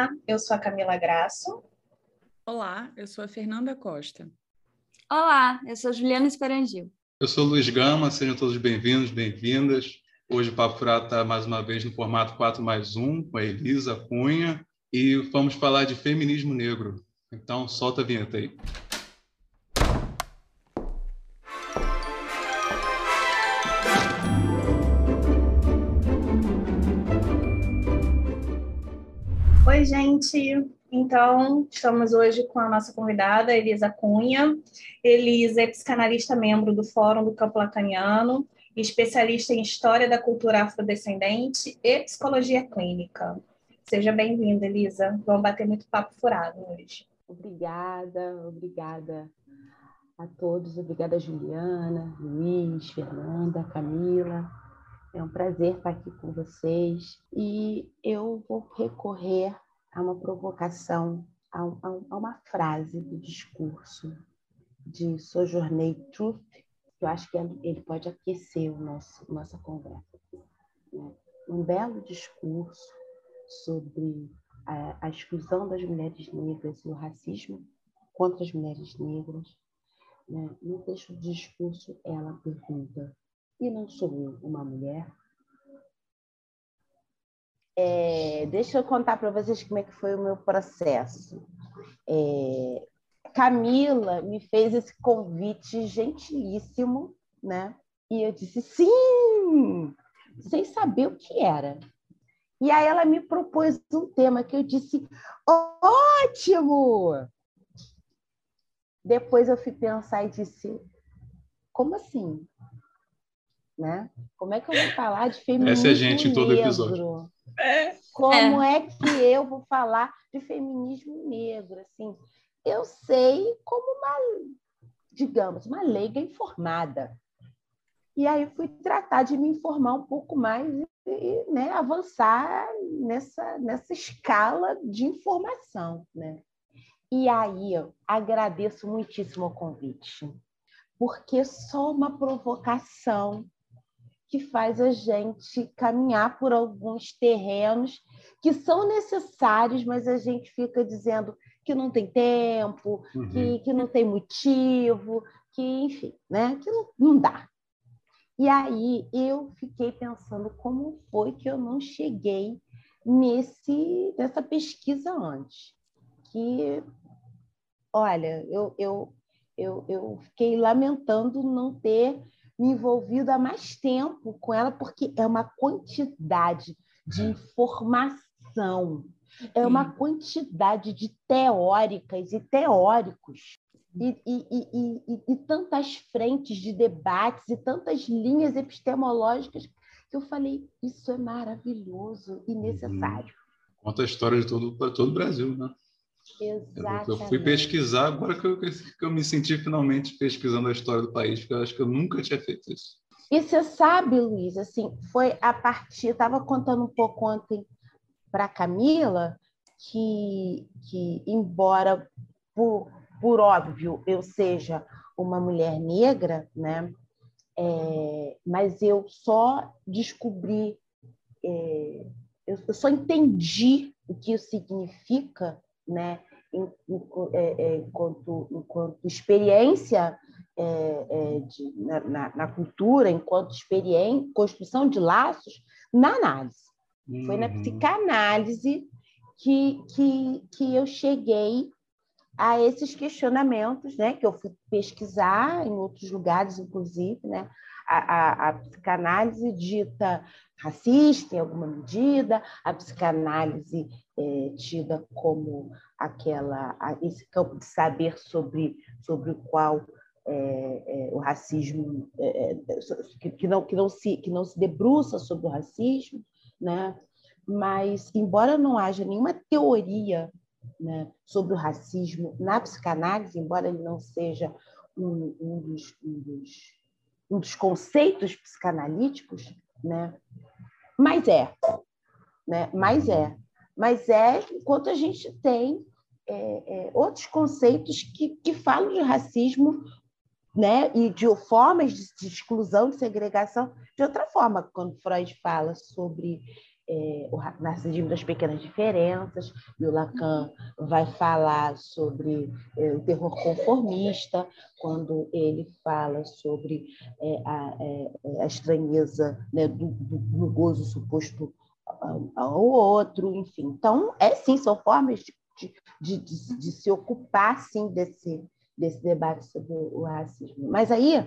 Olá, eu sou a Camila Graço. Olá, eu sou a Fernanda Costa. Olá, eu sou Juliana Esperangil. Eu sou Luiz Gama, sejam todos bem-vindos, bem-vindas. Hoje o Papo Furado está mais uma vez no formato 4 mais 1, com a Elisa Cunha, e vamos falar de feminismo negro. Então, solta a vinheta aí. Gente. Então, estamos hoje com a nossa convidada, Elisa Cunha. Elisa é psicanalista membro do Fórum do Campo Lacaniano, especialista em História da Cultura Afrodescendente e Psicologia Clínica. Seja bem-vinda, Elisa. Vamos bater muito papo furado hoje. Obrigada, obrigada a todos. Obrigada, Juliana, Luiz, Fernanda, Camila. É um prazer estar aqui com vocês e eu vou recorrer a uma provocação, a, a uma frase do discurso de Sojourner Truth, que eu acho que ele pode aquecer o nosso, nossa conversa. Né? Um belo discurso sobre a, a exclusão das mulheres negras e o racismo contra as mulheres negras. Né? No texto do discurso, ela pergunta e não sou eu uma mulher? É, deixa eu contar para vocês como é que foi o meu processo. É, Camila me fez esse convite gentilíssimo, né? E eu disse sim, sem saber o que era. E aí ela me propôs um tema que eu disse ótimo. Depois eu fui pensar e disse como assim? Né? Como é que eu vou falar de feminismo Essa é a gente em todo episódio. É. Como é. é que eu vou falar de feminismo negro? Assim, eu sei como uma, digamos, uma leiga informada. E aí fui tratar de me informar um pouco mais e né, avançar nessa, nessa escala de informação. Né? E aí eu agradeço muitíssimo o convite, porque só uma provocação que faz a gente caminhar por alguns terrenos que são necessários, mas a gente fica dizendo que não tem tempo, uhum. que, que não tem motivo, que, enfim, né? que não, não dá. E aí eu fiquei pensando como foi que eu não cheguei nesse, nessa pesquisa antes. Que, olha, eu, eu, eu, eu fiquei lamentando não ter me envolvido há mais tempo com ela, porque é uma quantidade de informação, é uma quantidade de teóricas e teóricos, e, e, e, e, tantas frentes de debates e tantas linhas epistemológicas que eu falei, isso é maravilhoso e necessário. Conta a história de todo, todo o Brasil, né? Exatamente. Eu fui pesquisar agora que eu, que eu me senti finalmente pesquisando a história do país, porque eu acho que eu nunca tinha feito isso. E você sabe, Luiz, assim, foi a partir, estava contando um pouco ontem para Camila que, que embora por, por óbvio eu seja uma mulher negra, né? É, mas eu só descobri, é, eu, eu só entendi o que isso significa né, é, é, enquanto, enquanto experiência é, é, de, na, na, na, cultura, enquanto experiência, construção de laços, na análise. Uhum. Foi na uhum. psicanálise que, que, que eu cheguei a esses questionamentos, né, que eu fui pesquisar em outros lugares, inclusive, né, a, a, a psicanálise dita racista em alguma medida, a psicanálise é, tida como aquela esse campo de saber sobre sobre o qual é, é, o racismo é, é, que, que, não que não se que não se debruça sobre o racismo, né? Mas embora não haja nenhuma teoria né, sobre o racismo na psicanálise, embora ele não seja um, um, dos, um, dos, um dos conceitos psicanalíticos, né? Mas é, né? Mas é, mas é enquanto a gente tem é, é, outros conceitos que, que falam de racismo né? e de formas de, de exclusão, de segregação, de outra forma, quando Freud fala sobre é, o narcisismo das pequenas diferenças, e o Lacan vai falar sobre é, o terror conformista, quando ele fala sobre é, a, é, a, estranheza né, do, do, do, gozo suposto ao outro, enfim. Então, é sim, são formas de, de, de, de se ocupar, sim, desse, desse debate sobre o racismo. Mas aí,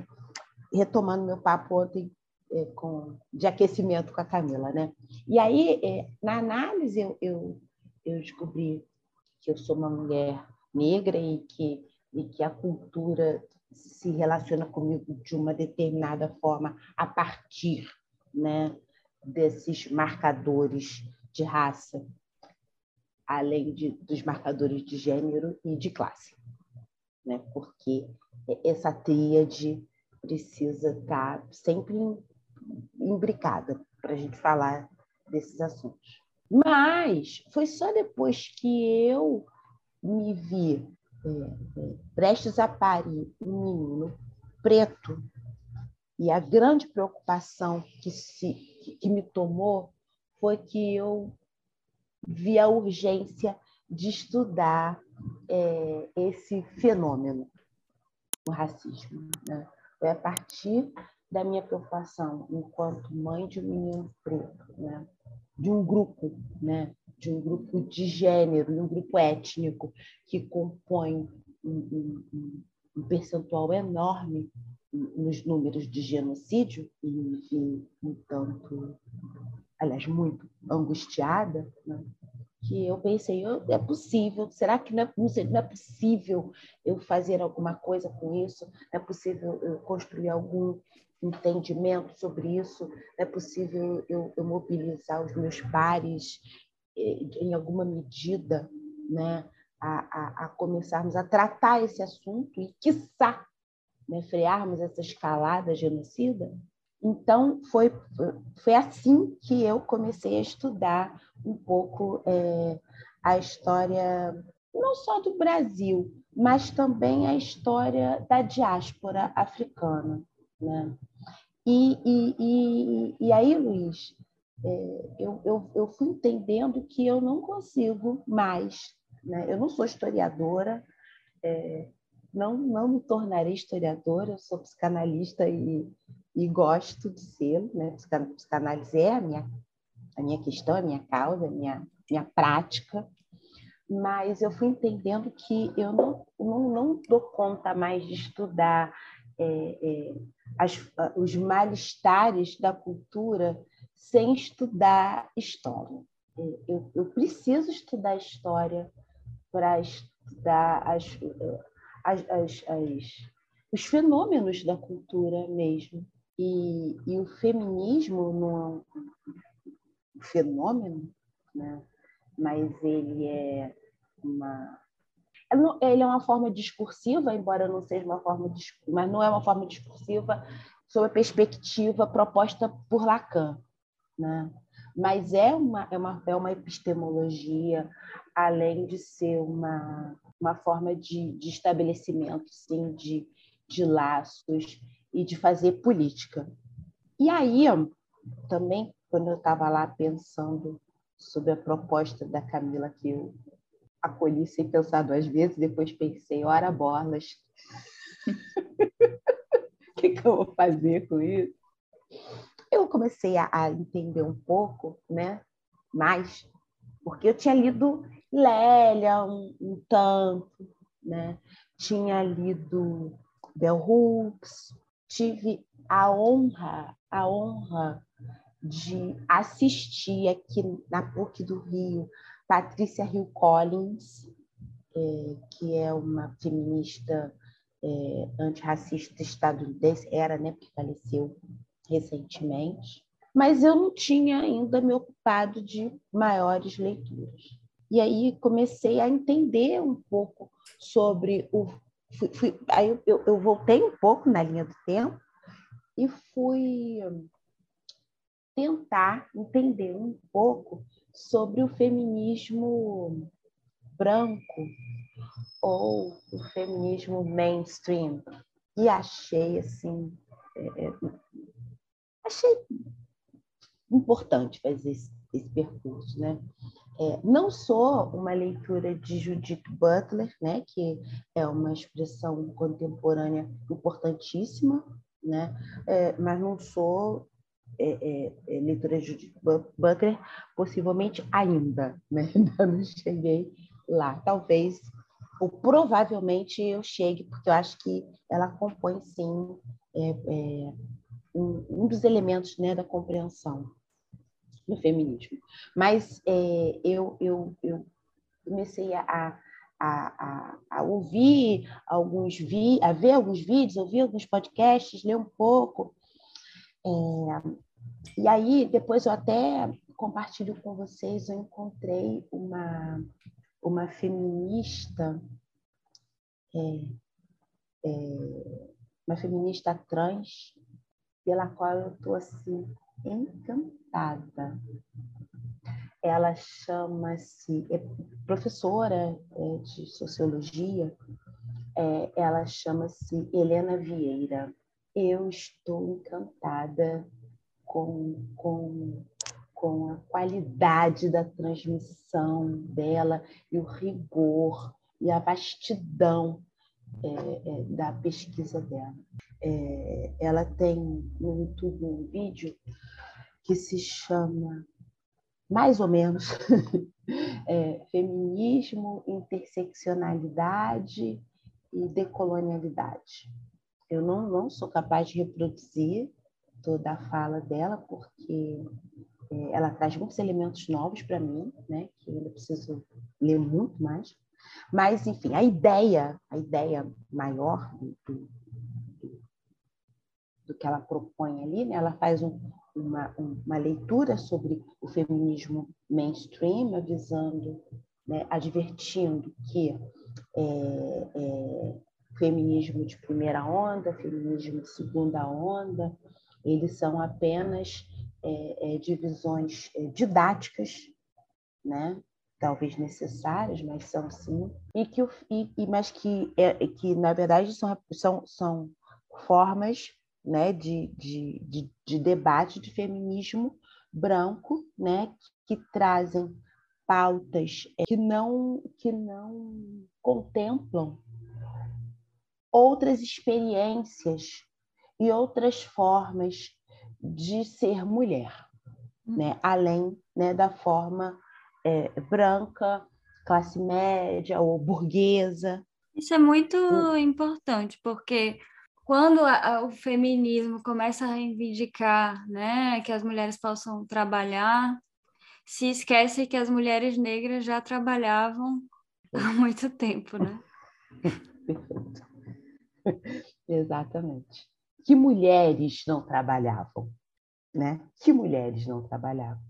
retomando meu papo ontem é, com, de aquecimento com a Camila, né? E aí, é, na análise, eu, eu, eu, descobri que eu sou uma mulher negra e que, e que a cultura se relaciona comigo de uma determinada forma a partir né, desses marcadores de raça, além de, dos marcadores de gênero e de classe. Né? Porque essa tríade precisa estar sempre imbricada para a gente falar desses assuntos. Mas foi só depois que eu me vi é, é, prestes a parir um menino preto e a grande preocupação que, se, que me tomou foi que eu vi a urgência de estudar é, esse fenômeno, o racismo. Né? Foi a partir da minha preocupação enquanto mãe de um menino preto, né? de um grupo, né? de um grupo de gênero, de um grupo étnico que compõe um, um, um percentual enorme nos números de genocídio e vi um tanto, aliás, muito angustiada, né? que eu pensei, é possível, será que não é, não é possível eu fazer alguma coisa com isso? É possível eu construir algum entendimento sobre isso? É possível eu, eu mobilizar os meus pares eh, em alguma medida, né, a, a, a, começarmos a tratar esse assunto e, quiçá, né, frearmos essa escalada genocida? Então, foi, foi assim que eu comecei a estudar um pouco é, a história, não só do Brasil, mas também a história da diáspora africana. Né? E, e, e, e aí, Luiz, é, eu, eu, eu fui entendendo que eu não consigo mais, né? eu não sou historiadora, é, não, não me tornarei historiadora, eu sou psicanalista e, e gosto de ser, né? Psicanálise é a minha, a minha questão, a minha causa, a minha, minha prática, mas eu fui entendendo que eu não, não, não dou conta mais de estudar é, é, as, os malestares da cultura sem estudar história. Eu, eu preciso estudar história para estudar as, as, as, as, os fenômenos da cultura mesmo. E, e o feminismo não é um fenômeno, né? mas ele é uma ele é uma forma discursiva, embora não seja uma forma, mas não é uma forma discursiva sob a perspectiva proposta por Lacan, né? Mas é uma, é uma, é uma epistemologia, além de ser uma, uma forma de, de estabelecimento, sim, de, de laços e de fazer política. E aí, também, quando eu estava lá pensando sobre a proposta da Camila, que eu acolhi sem pensar duas vezes, depois pensei, ora bolas, o que, que, eu vou fazer com isso? Eu comecei a, a, entender um pouco, né, mais, porque eu tinha lido Lélia um, um tanto, né, tinha lido Bell Hooks, tive a honra, a honra de assistir aqui na PUC do Rio Patrícia Hill Collins, é, que é uma feminista é, antirracista estadunidense, era, né, porque faleceu recentemente, mas eu não tinha ainda me ocupado de maiores leituras. E aí comecei a entender um pouco sobre o. Fui, fui, aí eu, eu voltei um pouco na linha do tempo e fui tentar entender um pouco sobre o feminismo branco ou o feminismo mainstream. E achei assim, é, é achei importante fazer esse, esse percurso, né? É, não sou uma leitura de Judith Butler, né, que é uma expressão contemporânea importantíssima, né, é, mas não sou é, é, é leitura de Judith Butler, possivelmente ainda, né, ainda não cheguei lá. Talvez, ou provavelmente eu chegue, porque eu acho que ela compõe, sim, é, é, um, um dos elementos né, da compreensão do feminismo. Mas é, eu, eu, eu comecei a, a, a, a, ouvir alguns vi, a ver alguns vídeos, ouvir alguns podcasts, ler um pouco. É, e aí, depois eu até compartilho com vocês, eu encontrei uma, uma feminista, é, é, uma feminista trans, pela qual eu estou assim, encantada. Ela chama-se, é professora é, de sociologia, é, ela chama-se Helena Vieira. Eu estou encantada com, com, com a qualidade da transmissão dela e o rigor e a vastidão é, é, da pesquisa dela. É, ela tem no YouTube um vídeo que se chama, mais ou menos, é, Feminismo, Interseccionalidade e Decolonialidade. Eu não, não sou capaz de reproduzir toda a fala dela, porque é, ela traz muitos elementos novos para mim, né, que eu preciso ler muito mais. Mas, enfim, a ideia, a ideia maior do, do, do que ela propõe ali, né, ela faz um, uma, uma leitura sobre o feminismo mainstream, avisando, né, advertindo que é, é, feminismo de primeira onda, feminismo de segunda onda, eles são apenas é, é divisões é, didáticas, né? talvez necessárias, mas são sim, e que, e, mas que, é, que na verdade são, são, são formas né, de, de, de, de debate de feminismo branco, né, que trazem pautas é, que não que não contemplam outras experiências e outras formas de ser mulher, hum. né? além né, da forma é, branca, classe média ou burguesa. Isso é muito hum. importante, porque quando a, a, o feminismo começa a reivindicar né, que as mulheres possam trabalhar, se esquece que as mulheres negras já trabalhavam há muito tempo, né? Perfeito. Exatamente. Que mulheres não trabalhavam, né? Que mulheres não trabalhavam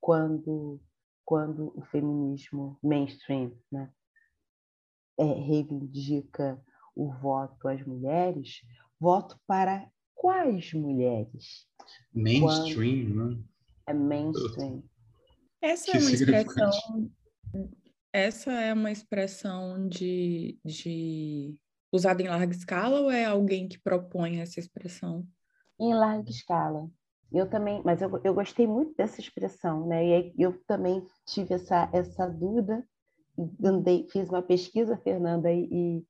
quando quando o feminismo mainstream, né, é, reivindica o voto às mulheres, voto para quais mulheres? Mainstream, Quando... né? É mainstream. Essa que é uma expressão. Essa é uma expressão de, de usada em larga escala ou é alguém que propõe essa expressão? Em larga escala. Eu também, mas eu, eu gostei muito dessa expressão, né? E eu também tive essa, essa dúvida, andei, fiz uma pesquisa, Fernanda, e,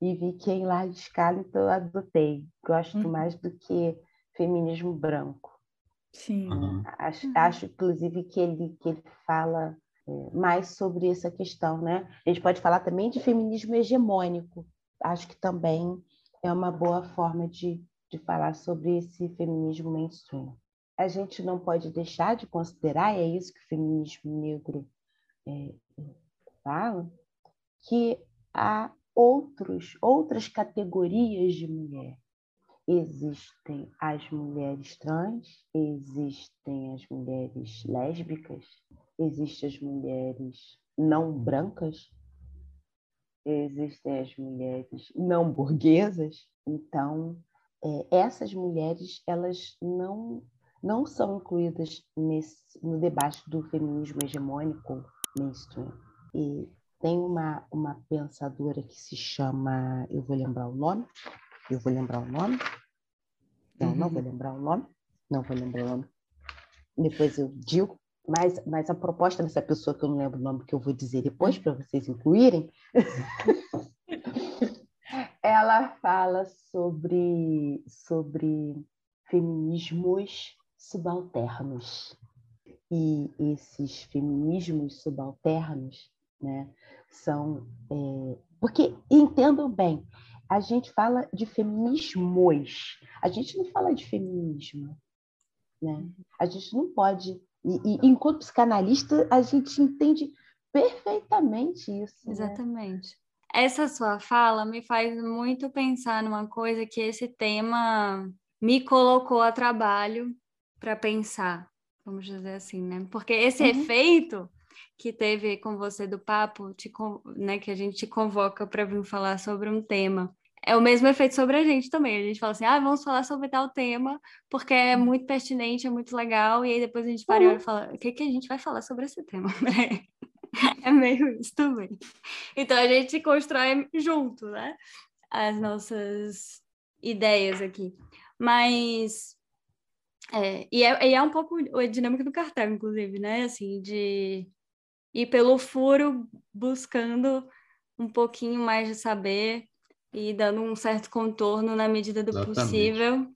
e vi que é em larga escala, então eu adotei. Gosto uhum. mais do que feminismo branco. Sim. Uhum. Acho, acho, inclusive, que ele, que ele fala é, mais sobre essa questão, né? A gente pode falar também de feminismo hegemônico. Acho que também é uma boa forma de, de falar sobre esse feminismo mainstream. A gente não pode deixar de considerar, e é isso que o feminismo negro é, fala, que há outros, outras categorias de mulher. Existem as mulheres trans, existem as mulheres lésbicas, existem as mulheres não brancas, existem as mulheres não burguesas. Então, é, essas mulheres elas não não são incluídas nesse, no debate do feminismo hegemônico mainstream. E tem uma, uma pensadora que se chama, eu vou lembrar o nome, eu vou lembrar o nome, não, uhum. não vou lembrar o nome, não vou lembrar o nome, depois eu digo, mas, mas a proposta dessa pessoa, que eu não lembro o nome que eu vou dizer depois, para vocês incluírem, ela fala sobre, sobre feminismos subalternos. E esses feminismos subalternos né, são. É, porque, entendam bem, a gente fala de feminismos, a gente não fala de feminismo. Né? A gente não pode. E, e enquanto psicanalista, a gente entende perfeitamente isso. Né? Exatamente. Né? Essa sua fala me faz muito pensar numa coisa que esse tema me colocou a trabalho para pensar, vamos dizer assim, né? Porque esse uhum. efeito que teve com você do papo, te, né, que a gente te convoca para vir falar sobre um tema, é o mesmo efeito sobre a gente também. A gente fala assim, ah, vamos falar sobre tal tema, porque é uhum. muito pertinente, é muito legal, e aí depois a gente para uhum. e fala, o que, que a gente vai falar sobre esse tema? é meio isso também. Então a gente constrói junto, né? As nossas ideias aqui. Mas. É, e, é, e é um pouco a dinâmica do cartel, inclusive, né? Assim, de ir pelo furo buscando um pouquinho mais de saber e dando um certo contorno na medida do Exatamente. possível,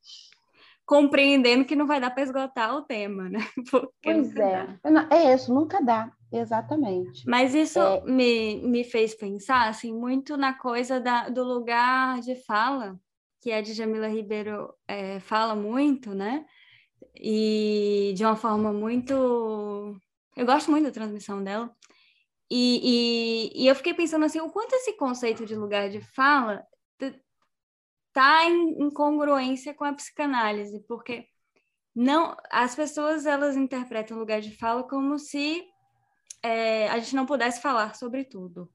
compreendendo que não vai dar para esgotar o tema, né? Porque pois é, dá. é isso, nunca dá, exatamente. Mas isso é... me, me fez pensar, assim, muito na coisa da, do lugar de fala, que a Djamila Ribeiro é, fala muito, né? E de uma forma muito... Eu gosto muito da transmissão dela, e, e, e, eu fiquei pensando assim, o quanto esse conceito de lugar de fala está em incongruência com a psicanálise, porque não as pessoas elas interpretam o lugar de fala como se é, a gente não pudesse falar sobre tudo,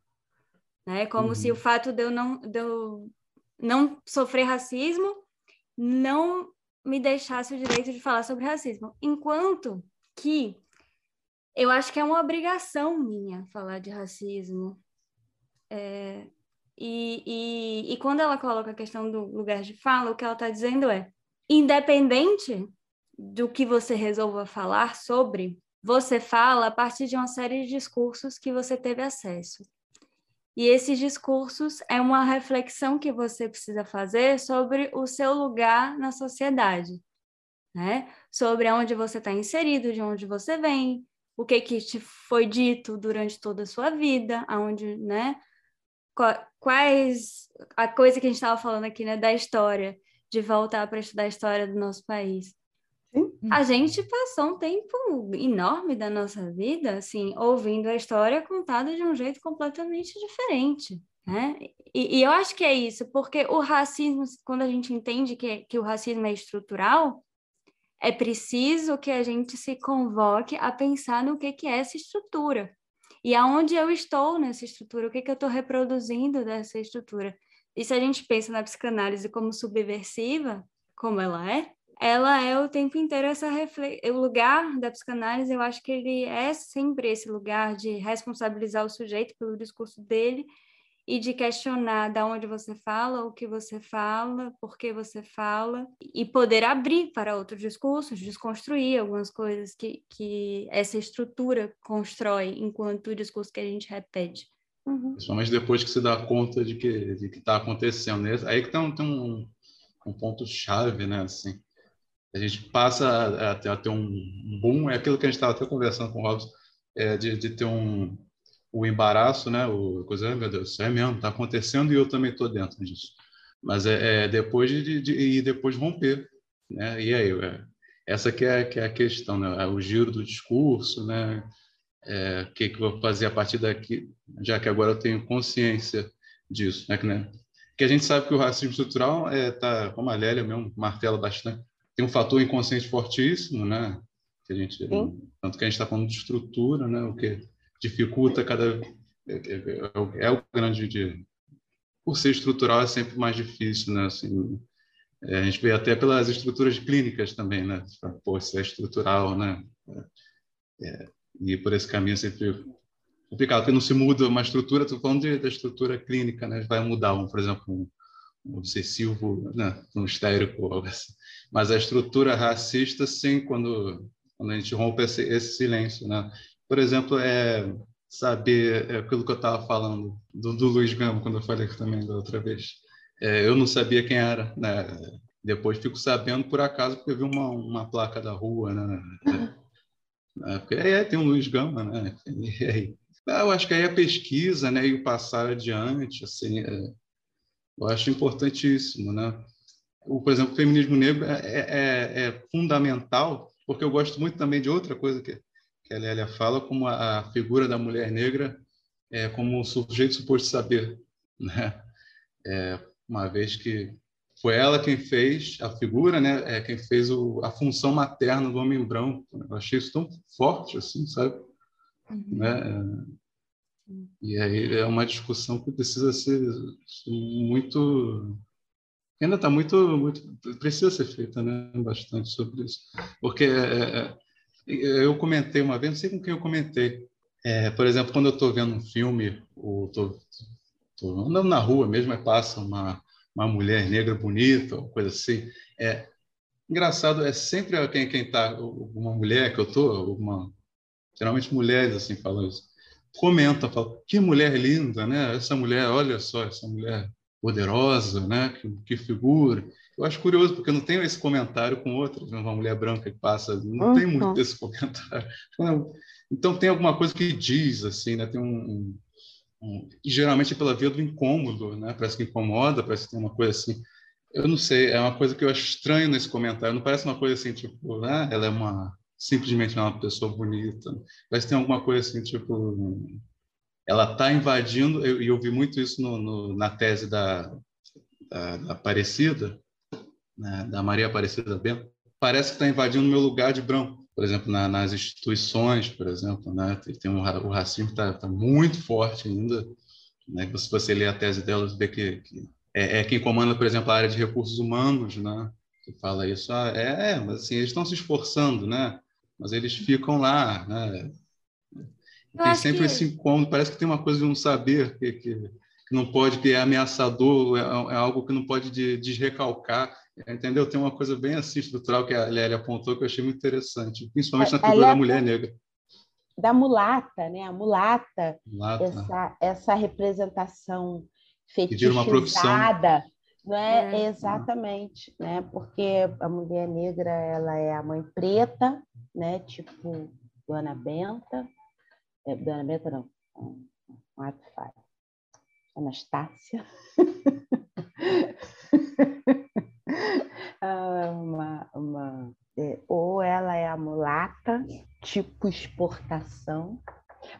né? Como uhum. se o fato de eu não de eu não sofrer racismo não me deixasse o direito de falar sobre racismo, enquanto que eu acho que é uma obrigação minha falar de racismo. É, e, e, e quando ela coloca a questão do lugar de fala, o que ela está dizendo é: independente do que você resolva falar sobre, você fala a partir de uma série de discursos que você teve acesso. E esses discursos é uma reflexão que você precisa fazer sobre o seu lugar na sociedade, né? Sobre onde você está inserido, de onde você vem, o que que te foi dito durante toda a sua vida, aonde, né? Quais a coisa que a gente estava falando aqui, né, da história, de voltar para estudar a história do nosso país. Sim. A gente passou um tempo enorme da nossa vida, assim, ouvindo a história contada de um jeito completamente diferente, né? E, e eu acho que é isso, porque o racismo, quando a gente entende que, que o racismo é estrutural, é preciso que a gente se convoque a pensar no que, que é essa estrutura. E aonde eu estou nessa estrutura, o que, que eu estou reproduzindo dessa estrutura. E se a gente pensa na psicanálise como subversiva, como ela é, ela é o tempo inteiro essa reflexão. O lugar da psicanálise, eu acho que ele é sempre esse lugar de responsabilizar o sujeito pelo discurso dele e de questionar da onde você fala, o que você fala, por que você fala, e poder abrir para outros discursos, desconstruir algumas coisas que, que essa estrutura constrói enquanto o discurso que a gente repete. Uhum. Principalmente depois que se dá conta de que de que está acontecendo. Aí que tem um, tem um, um ponto-chave, né? Assim, a gente passa a, a, ter, um boom, é aquilo que a gente estava até conversando com o Robson, é, de, de ter um, o embaraço, né? O coisa, meu Deus, é mesmo, está acontecendo e eu também estou dentro disso. Mas é, é depois de, de, e depois romper, né? E aí, é, essa que é, que é a questão, né? É o giro do discurso, né? É, o que, que eu vou fazer a partir daqui, já que agora eu tenho consciência disso, né? Que, né? que a gente sabe que o racismo estrutural é tá, como a Lélia mesmo martela bastante, tem um fator inconsciente fortíssimo, né? Que a gente, Sim. tanto que a gente está falando de estrutura, né? O que dificulta cada é, é, é o grande de, por ser estrutural é sempre mais difícil, né? Assim, é, a gente vê até pelas estruturas clínicas também, né? Pô, isso é estrutural, né? É, e por esse caminho é sempre complicado, porque não se muda uma estrutura, estou falando de, da estrutura clínica, né? Vai mudar, um, por exemplo, um, um obsessivo, né? um histérico, assim. mas a estrutura racista, sim, quando quando a gente rompe esse, esse silêncio, né? Por exemplo, é saber é aquilo que eu estava falando do, do Luiz Gama, quando eu falei também da outra vez. É, eu não sabia quem era, né? Depois fico sabendo por acaso porque eu vi uma, uma placa da rua, né? É, porque é, tem um Luiz Gama, né? E aí, eu acho que aí a pesquisa, né, e o passar adiante, assim, é, eu acho importantíssimo, né? O, por exemplo, o feminismo negro é, é, é, é fundamental, porque eu gosto muito também de outra coisa que, que a Lélia fala, como a, a figura da mulher negra é, como sujeito suposto saber, né? É, uma vez que foi ela quem fez a figura, né? É quem fez o, a função materna do homem branco. Eu achei isso tão forte, assim, sabe? Uhum. Né? E aí é uma discussão que precisa ser muito ainda está muito, muito precisa ser feita né bastante sobre isso porque é, é, eu comentei uma vez não sei com quem eu comentei é, por exemplo quando eu estou vendo um filme ou estou andando na rua mesmo e passa uma uma mulher negra bonita ou coisa assim é engraçado é sempre quem quem está uma mulher que eu uma geralmente mulheres assim falam isso comenta, fala, que mulher linda, né? Essa mulher, olha só, essa mulher poderosa, né? Que, que figura. Eu acho curioso, porque não tenho esse comentário com outras, né? uma mulher branca que passa, não uhum. tem muito desse comentário. Então, tem alguma coisa que diz, assim, né? Tem um, um, e geralmente é pela via do incômodo, né? Parece que incomoda, parece que tem uma coisa assim. Eu não sei, é uma coisa que eu acho estranho nesse comentário. Não parece uma coisa assim, tipo, né? Ela é uma simplesmente é uma pessoa bonita. Mas tem alguma coisa assim, tipo, ela está invadindo, e eu, eu, vi muito isso no, no, na tese da, da, da Aparecida, né, da Maria Aparecida Bento, parece que está invadindo o meu lugar de branco. Por exemplo, na, nas instituições, por exemplo, né, tem um, o racismo está tá muito forte ainda. Né, se você ler a tese dela, você vê que, que é, é, quem comanda, por exemplo, a área de recursos humanos, né, que fala isso. Ah, é, é, mas assim, eles estão se esforçando, né? mas eles ficam lá, né? Tem sempre que... esse incômodo, parece que tem uma coisa de um saber que, que, que não pode, que é ameaçador, é, é, algo que não pode de, desrecalcar, entendeu? Tem uma coisa bem assim estrutural que a Lélia apontou que eu achei muito interessante, principalmente na figura da mulher negra. Da mulata, né? A mulata, mulata. Essa, essa representação fetichizada, não é? é? Exatamente, né? Porque a mulher negra ela é a mãe preta, né? Tipo Dona Benta, é, Dona Benta não, um. Anastácia. Ah, uma, uma, é, ou ela é a mulata, tipo exportação,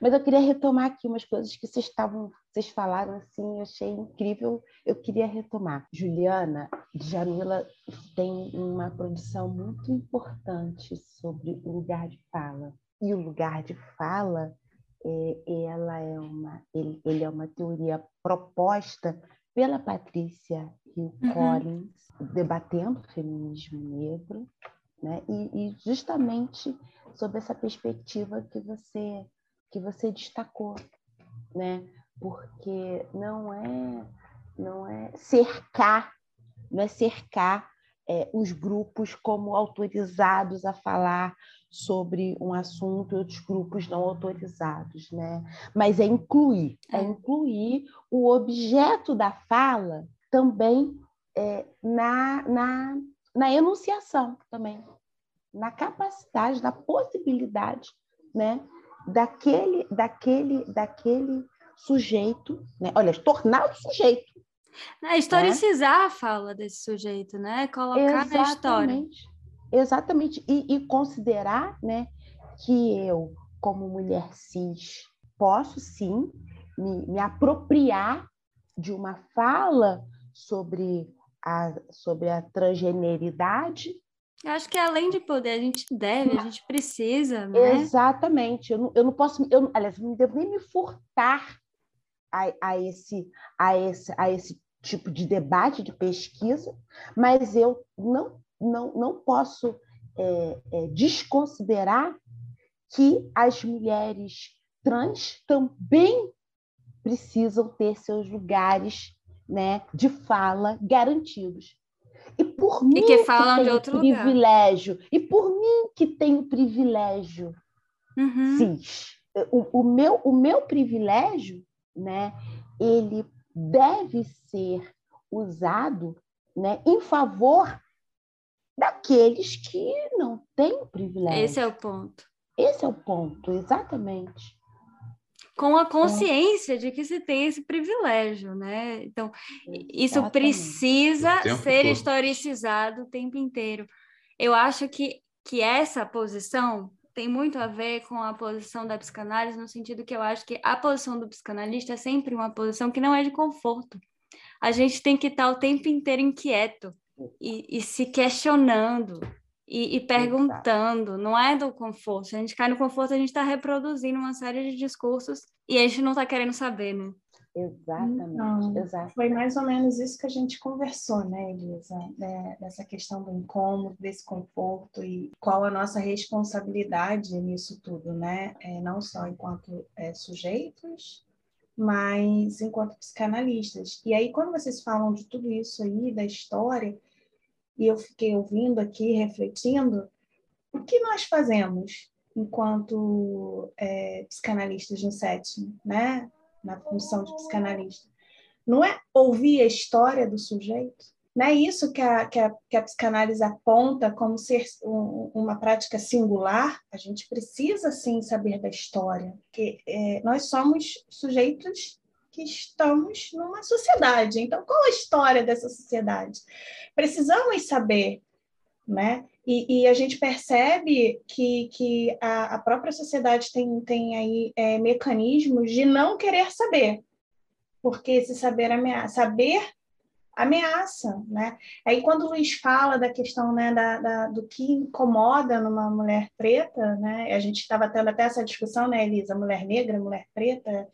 mas eu queria retomar aqui umas coisas que vocês estavam, vocês falaram assim, eu achei incrível, eu queria retomar. Juliana, Jamila tem uma produção muito importante sobre o lugar de fala. E o lugar de fala, é, ela é uma, ele, ele é uma teoria proposta pela Patrícia Hill uhum. Collins, debatendo o feminismo negro, né? E, e, justamente sob essa perspectiva que você que você destacou, né? Porque não é não é cercar, não é cercar é, os grupos como autorizados a falar sobre um assunto e outros grupos não autorizados, né? Mas é incluir, é, é incluir o objeto da fala também é, na, na, na enunciação também, na capacidade, na possibilidade, né, daquele, daquele, daquele sujeito, né? Olha, tornar o sujeito. É, historicizar né? a fala desse sujeito, né? Colocar Exatamente. na história. Exatamente. E, e considerar né, que eu, como mulher cis, posso sim me, me apropriar de uma fala sobre a, sobre a transgeneridade eu acho que além de poder, a gente deve, a gente precisa, né? Exatamente. Eu não, eu não posso, eu, aliás, não devo nem me furtar a, a, esse, a, esse, a esse tipo de debate, de pesquisa, mas eu não, não, não posso é, é, desconsiderar que as mulheres trans também precisam ter seus lugares né, de fala garantidos. E por mim e que falam que de outro privilégio. Lugar. E por mim que tenho privilégio. Uhum. Cis. O, o, meu, o meu privilégio, né, ele deve ser usado né, em favor daqueles que não têm privilégio. Esse é o ponto. Esse é o ponto, exatamente. Com a consciência é. de que se tem esse privilégio, né? Então, exatamente. isso precisa ser todo. historicizado o tempo inteiro. Eu acho que, que essa posição tem muito a ver com a posição da psicanálise, no sentido que eu acho que a posição do psicanalista é sempre uma posição que não é de conforto. A gente tem que estar o tempo inteiro inquieto e, e se questionando e, e perguntando, Exato. não é do conforto. Se a gente cai no conforto, a gente está reproduzindo uma série de discursos e a gente não está querendo saber, né? Exatamente, então, Exatamente. Foi mais ou menos isso que a gente conversou, né, Elisa? Né? Dessa questão do incômodo, desse conforto e qual a nossa responsabilidade nisso tudo, né? É, não só enquanto é, sujeitos, mas enquanto psicanalistas. E aí, quando vocês falam de tudo isso aí, da história, e eu fiquei ouvindo aqui, refletindo, o que nós fazemos enquanto é, psicanalistas no setting, né? na função de psicanalista? Não é ouvir a história do sujeito? Não é isso que a, que a, que a psicanálise aponta como ser um, uma prática singular? A gente precisa, sim, saber da história, porque é, nós somos sujeitos que estamos numa sociedade. Então, qual a história dessa sociedade? Precisamos saber, né? E, e a gente percebe que, que a, a, própria sociedade tem, tem aí é, mecanismos de não querer saber, porque esse saber ameaça, saber ameaça, né? Aí quando o Luiz fala da questão né, da, da, do que incomoda numa mulher preta, né? A gente estava tendo até essa discussão, né, Elisa? Mulher negra, mulher preta,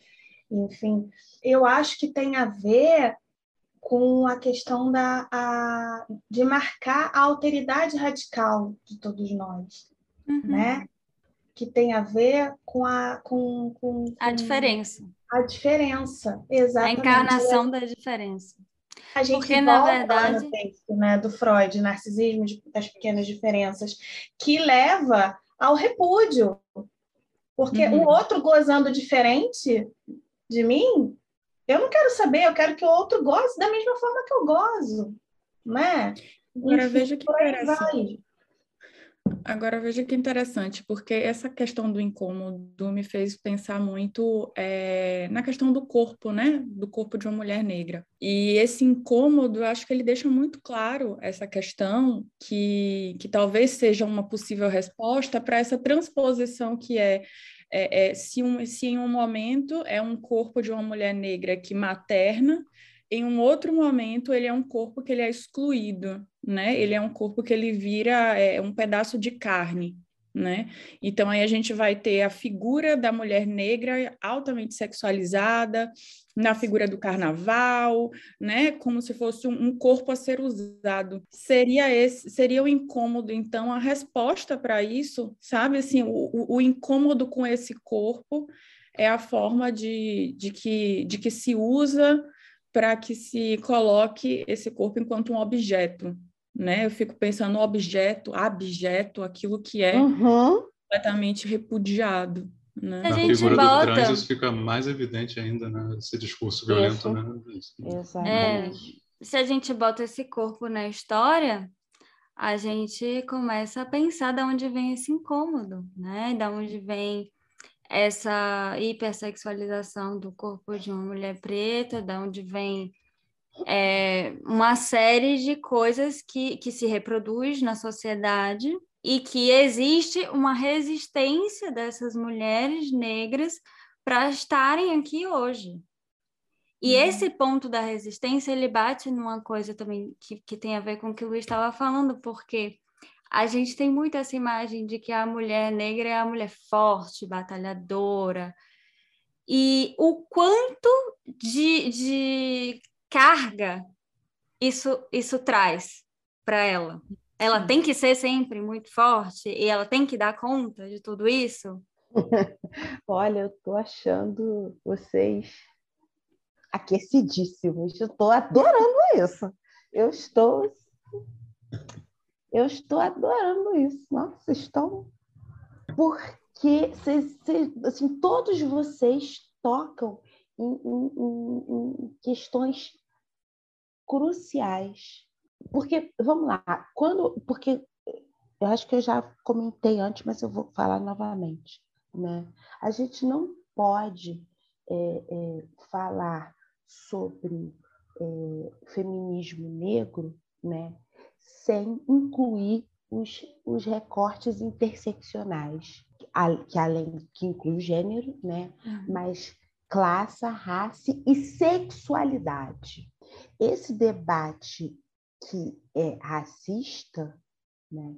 enfim, eu acho que tem a ver com a questão da, a, de marcar a alteridade radical de todos nós, uhum. né? Que tem a ver com a com, com, com, a diferença. A diferença, exatamente. A encarnação da diferença. A gente Porque, na verdade, texto, né, do Freud, narcisismo das pequenas diferenças, que leva ao repúdio. Porque uhum. o outro gozando diferente de mim, eu não quero saber, eu quero que o outro goze da mesma forma que eu gozo, né? Agora Enfim, veja que interessante. Agora veja que interessante, porque essa questão do incômodo me fez pensar muito é, na questão do corpo, né? Do corpo de uma mulher negra. E esse incômodo, eu acho que ele deixa muito claro essa questão que, que talvez seja uma possível resposta para essa transposição que é é, é, se, um, se em um momento é um corpo de uma mulher negra que materna, em um outro momento ele é um corpo que ele é excluído, né? Ele é um corpo que ele vira é, um pedaço de carne, né? Então aí a gente vai ter a figura da mulher negra altamente sexualizada, na figura do carnaval, né? Como se fosse um, corpo a ser usado. Seria esse, seria o incômodo, então, a resposta para isso, sabe? Assim, o, o incômodo com esse corpo é a forma de, de, que, de que se usa para que se coloque esse corpo enquanto um objeto, né? Eu fico pensando no objeto, abjeto, aquilo que é uhum. completamente repudiado. Né? Na figura bota... do trans isso fica mais evidente ainda, né? Esse discurso violento, isso. né? Exatamente. É, se a gente bota esse corpo na história, a gente começa a pensar de onde vem esse incômodo, né? Da onde vem essa hipersexualização do corpo de uma mulher preta, da onde vem é, uma série de coisas que, que se reproduz na sociedade e que existe uma resistência dessas mulheres negras para estarem aqui hoje. E uhum. esse ponto da resistência, ele bate numa coisa também que, que tem a ver com o que o Luiz estava falando, porque a gente tem muito essa imagem de que a mulher negra é a mulher forte, batalhadora, e o quanto de, de carga isso, isso traz para ela. Ela Sim. tem que ser sempre muito forte e ela tem que dar conta de tudo isso? Olha, eu estou achando vocês aquecidíssimos. Eu estou adorando isso. Eu estou Eu estou adorando isso. Nossa, estão. Porque cês, cês, assim, todos vocês tocam em, em, em questões cruciais. Porque, vamos lá, quando. Porque eu acho que eu já comentei antes, mas eu vou falar novamente. Né? A gente não pode é, é, falar sobre é, feminismo negro né, sem incluir os, os recortes interseccionais, que além que inclui o gênero, né, uhum. mas classe, raça e sexualidade. Esse debate que é racista, né,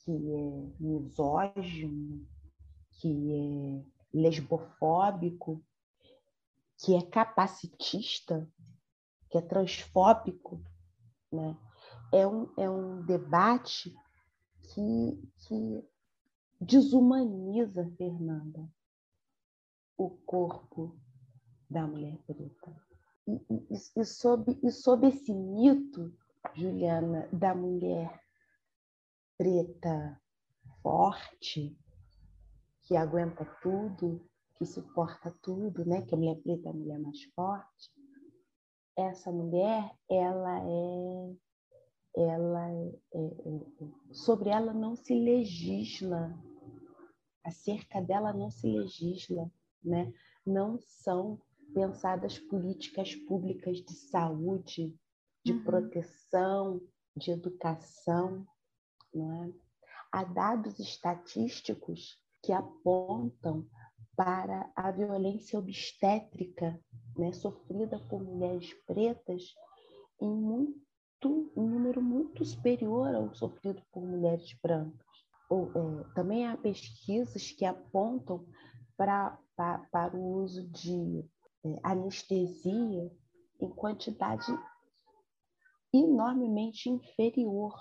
que é misógino, que é lesbofóbico, que é capacitista, que é transfóbico, né? é, um, é um debate que, que desumaniza, Fernanda, o corpo da mulher preta. E, e, e, sob, e sob esse mito, Juliana, da mulher preta forte, que aguenta tudo, que suporta tudo, né? Que a mulher preta é a mulher mais forte. Essa mulher, ela é, ela é, é, é, sobre ela não se legisla, acerca dela não se legisla, né? Não são pensadas políticas públicas de saúde, de uhum. proteção, de educação, não é? Há dados estatísticos que apontam para a violência obstétrica né, sofrida por mulheres pretas em muito um número muito superior ao sofrido por mulheres brancas. Ou, é, também há pesquisas que apontam para, para, para o uso de anestesia em quantidade enormemente inferior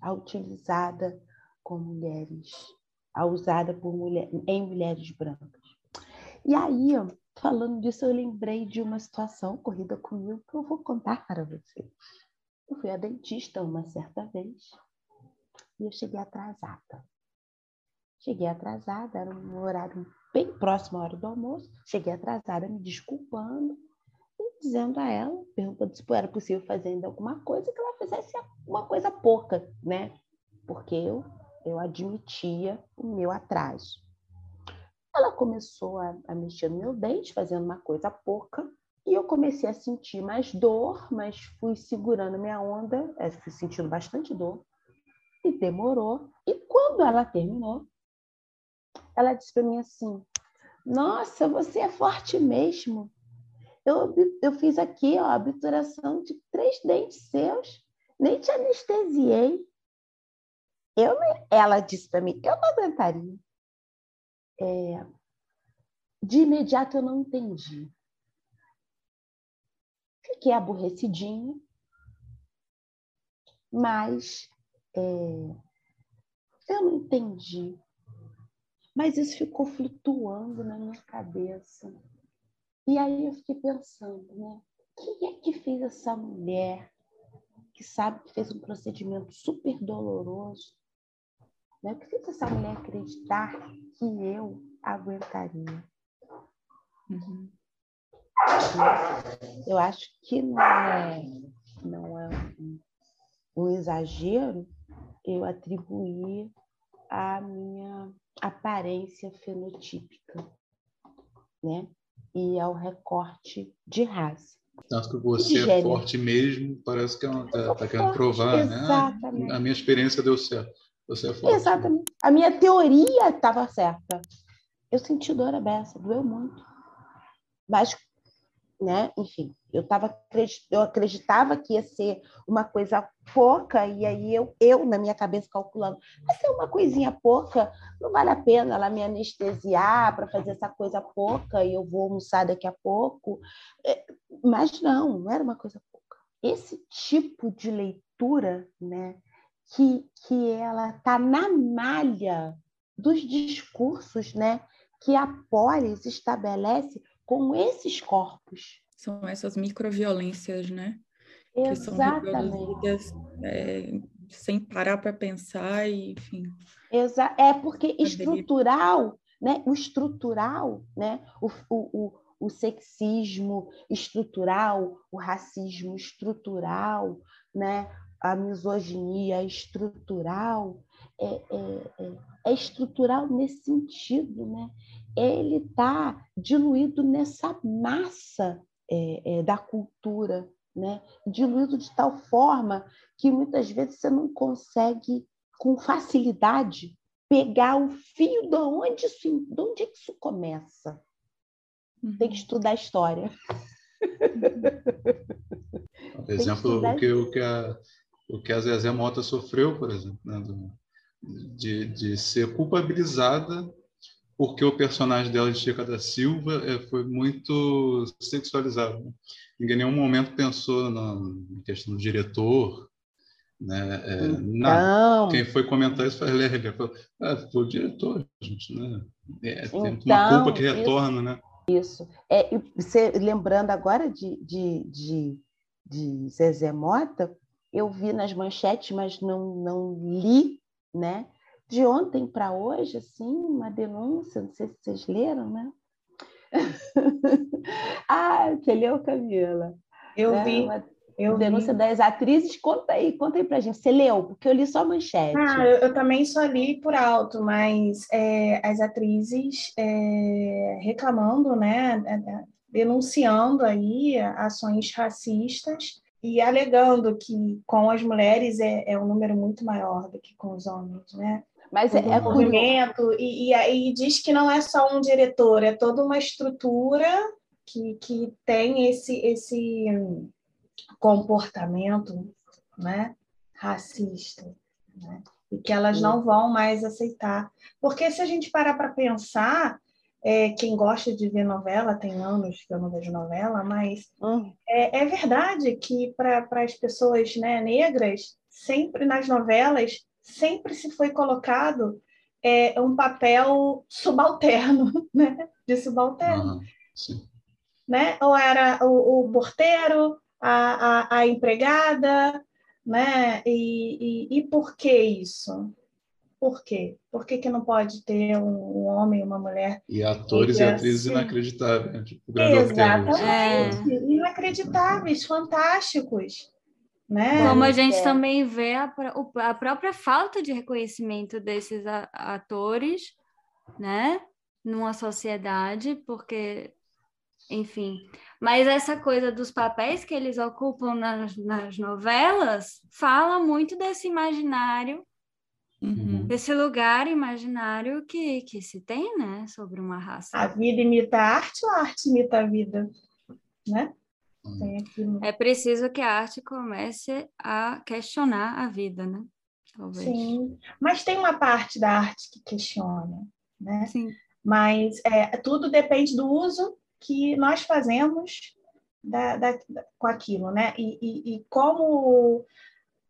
à utilizada com mulheres a usada por mulher, em mulheres brancas. E aí, falando disso, eu lembrei de uma situação ocorrida comigo que eu vou contar para vocês. Eu fui a dentista uma certa vez e eu cheguei atrasada. Cheguei atrasada, era um horário bem próximo à hora do almoço. Cheguei atrasada, me desculpando e dizendo a ela, perguntando se era possível fazer ainda alguma coisa, que ela fizesse uma coisa pouca, né? Porque eu eu admitia o meu atraso. Ela começou a, a mexer no meu dente, fazendo uma coisa pouca, e eu comecei a sentir mais dor, mas fui segurando minha onda, é, fui sentindo bastante dor, e demorou. E quando ela terminou, ela disse para mim assim: Nossa, você é forte mesmo. Eu, eu fiz aqui ó, a obturação de três dentes seus, nem te anestesiei. Eu, ela disse para mim, eu não aguentaria. É, de imediato eu não entendi. Fiquei aborrecidinha, mas é, eu não entendi. Mas isso ficou flutuando na minha cabeça. E aí eu fiquei pensando, né? Quem é que fez essa mulher que sabe que fez um procedimento super doloroso né? Por que essa mulher acreditar que eu aguentaria? Uhum. Eu acho que não é, não é um, um exagero eu atribuir a minha aparência fenotípica, né? E ao recorte de raça. Tanto que você é forte mesmo, parece que está tá querendo provar, exatamente. né? A minha experiência deu certo. Você é forte. Exatamente. A minha teoria estava certa. Eu senti dor a beça, doeu muito. Mas, né, enfim, eu, tava, eu acreditava que ia ser uma coisa pouca, e aí eu, eu na minha cabeça, calculando, vai ser uma coisinha pouca, não vale a pena ela me anestesiar para fazer essa coisa pouca e eu vou almoçar daqui a pouco. É, mas não, não era uma coisa pouca. Esse tipo de leitura, né? que, que ela está na malha dos discursos né, que a polis estabelece com esses corpos. São essas microviolências, né? que são reproduzidas é, sem parar para pensar e, enfim. Exa é porque estrutural, né? O estrutural, né? O, o, o, o sexismo estrutural, o racismo estrutural, né? A misoginia estrutural é, é, é, é estrutural nesse sentido, né? Ele está diluído nessa massa é, é, da cultura, né? diluído de tal forma que muitas vezes você não consegue, com facilidade, pegar o fio de onde, isso, de onde é que isso começa. Uhum. Tem que estudar a história. Por exemplo, o que, o, que a, o que a Zezé Mota sofreu, por exemplo, né? De, de ser culpabilizada porque o personagem dela de Chica da Silva é, foi muito sexualizado. Né? Ninguém em nenhum momento pensou na, questão do diretor. Né? É, então... Quem foi comentar isso foi a Lélia. Falou, ah, foi o diretor, gente. Né? É, tem então, uma culpa que retorna, isso, né? Isso. É, você, lembrando agora de, de, de, de Zezé Mota, eu vi nas manchetes, mas não, não li, né? De ontem para hoje, assim, uma denúncia, não sei se vocês leram, né? ah, você leu, Camila? Eu né? vi. Uma eu denúncia vi. das atrizes, conta aí, conta aí pra gente. Você leu? Porque eu li só a manchete. Ah, eu, eu também só li por alto, mas é, as atrizes é, reclamando, né, é, é, denunciando aí ações racistas e alegando que com as mulheres é, é um número muito maior do que com os homens, né? Mas é, é movimento e, e, diz que não é só um diretor, é toda uma estrutura que, que tem esse, esse comportamento né, racista, né? e que elas não vão mais aceitar. Porque se a gente parar para pensar, é, quem gosta de ver novela, tem anos que eu não vejo novela, mas hum. é, é, verdade que para as pessoas né, negras, sempre nas novelas, sempre se foi colocado é, um papel subalterno, né? de subalterno. Uhum, né? Ou era o, o porteiro, a, a, a, empregada, né? E, e, e, por que isso? Por quê? Por que, que não pode ter um, um homem e uma mulher? E atores e atrizes assim? inacreditáveis. Né? Tipo, Exatamente. É. Inacreditáveis, fantásticos. Né? Como a gente é. também vê a, a, própria falta de reconhecimento desses atores, né? Numa sociedade, porque, enfim. Mas essa coisa dos papéis que eles ocupam nas, nas novelas fala muito desse imaginário, uhum. desse lugar imaginário que, que se tem, né? Sobre uma raça. A vida imita a arte ou a arte imita a vida, né? É preciso que a arte comece a questionar a vida, né? Talvez. Sim, mas tem uma parte da arte que questiona, né? Sim. Mas é, tudo depende do uso que nós fazemos da, da, com aquilo, né? E, e, e, como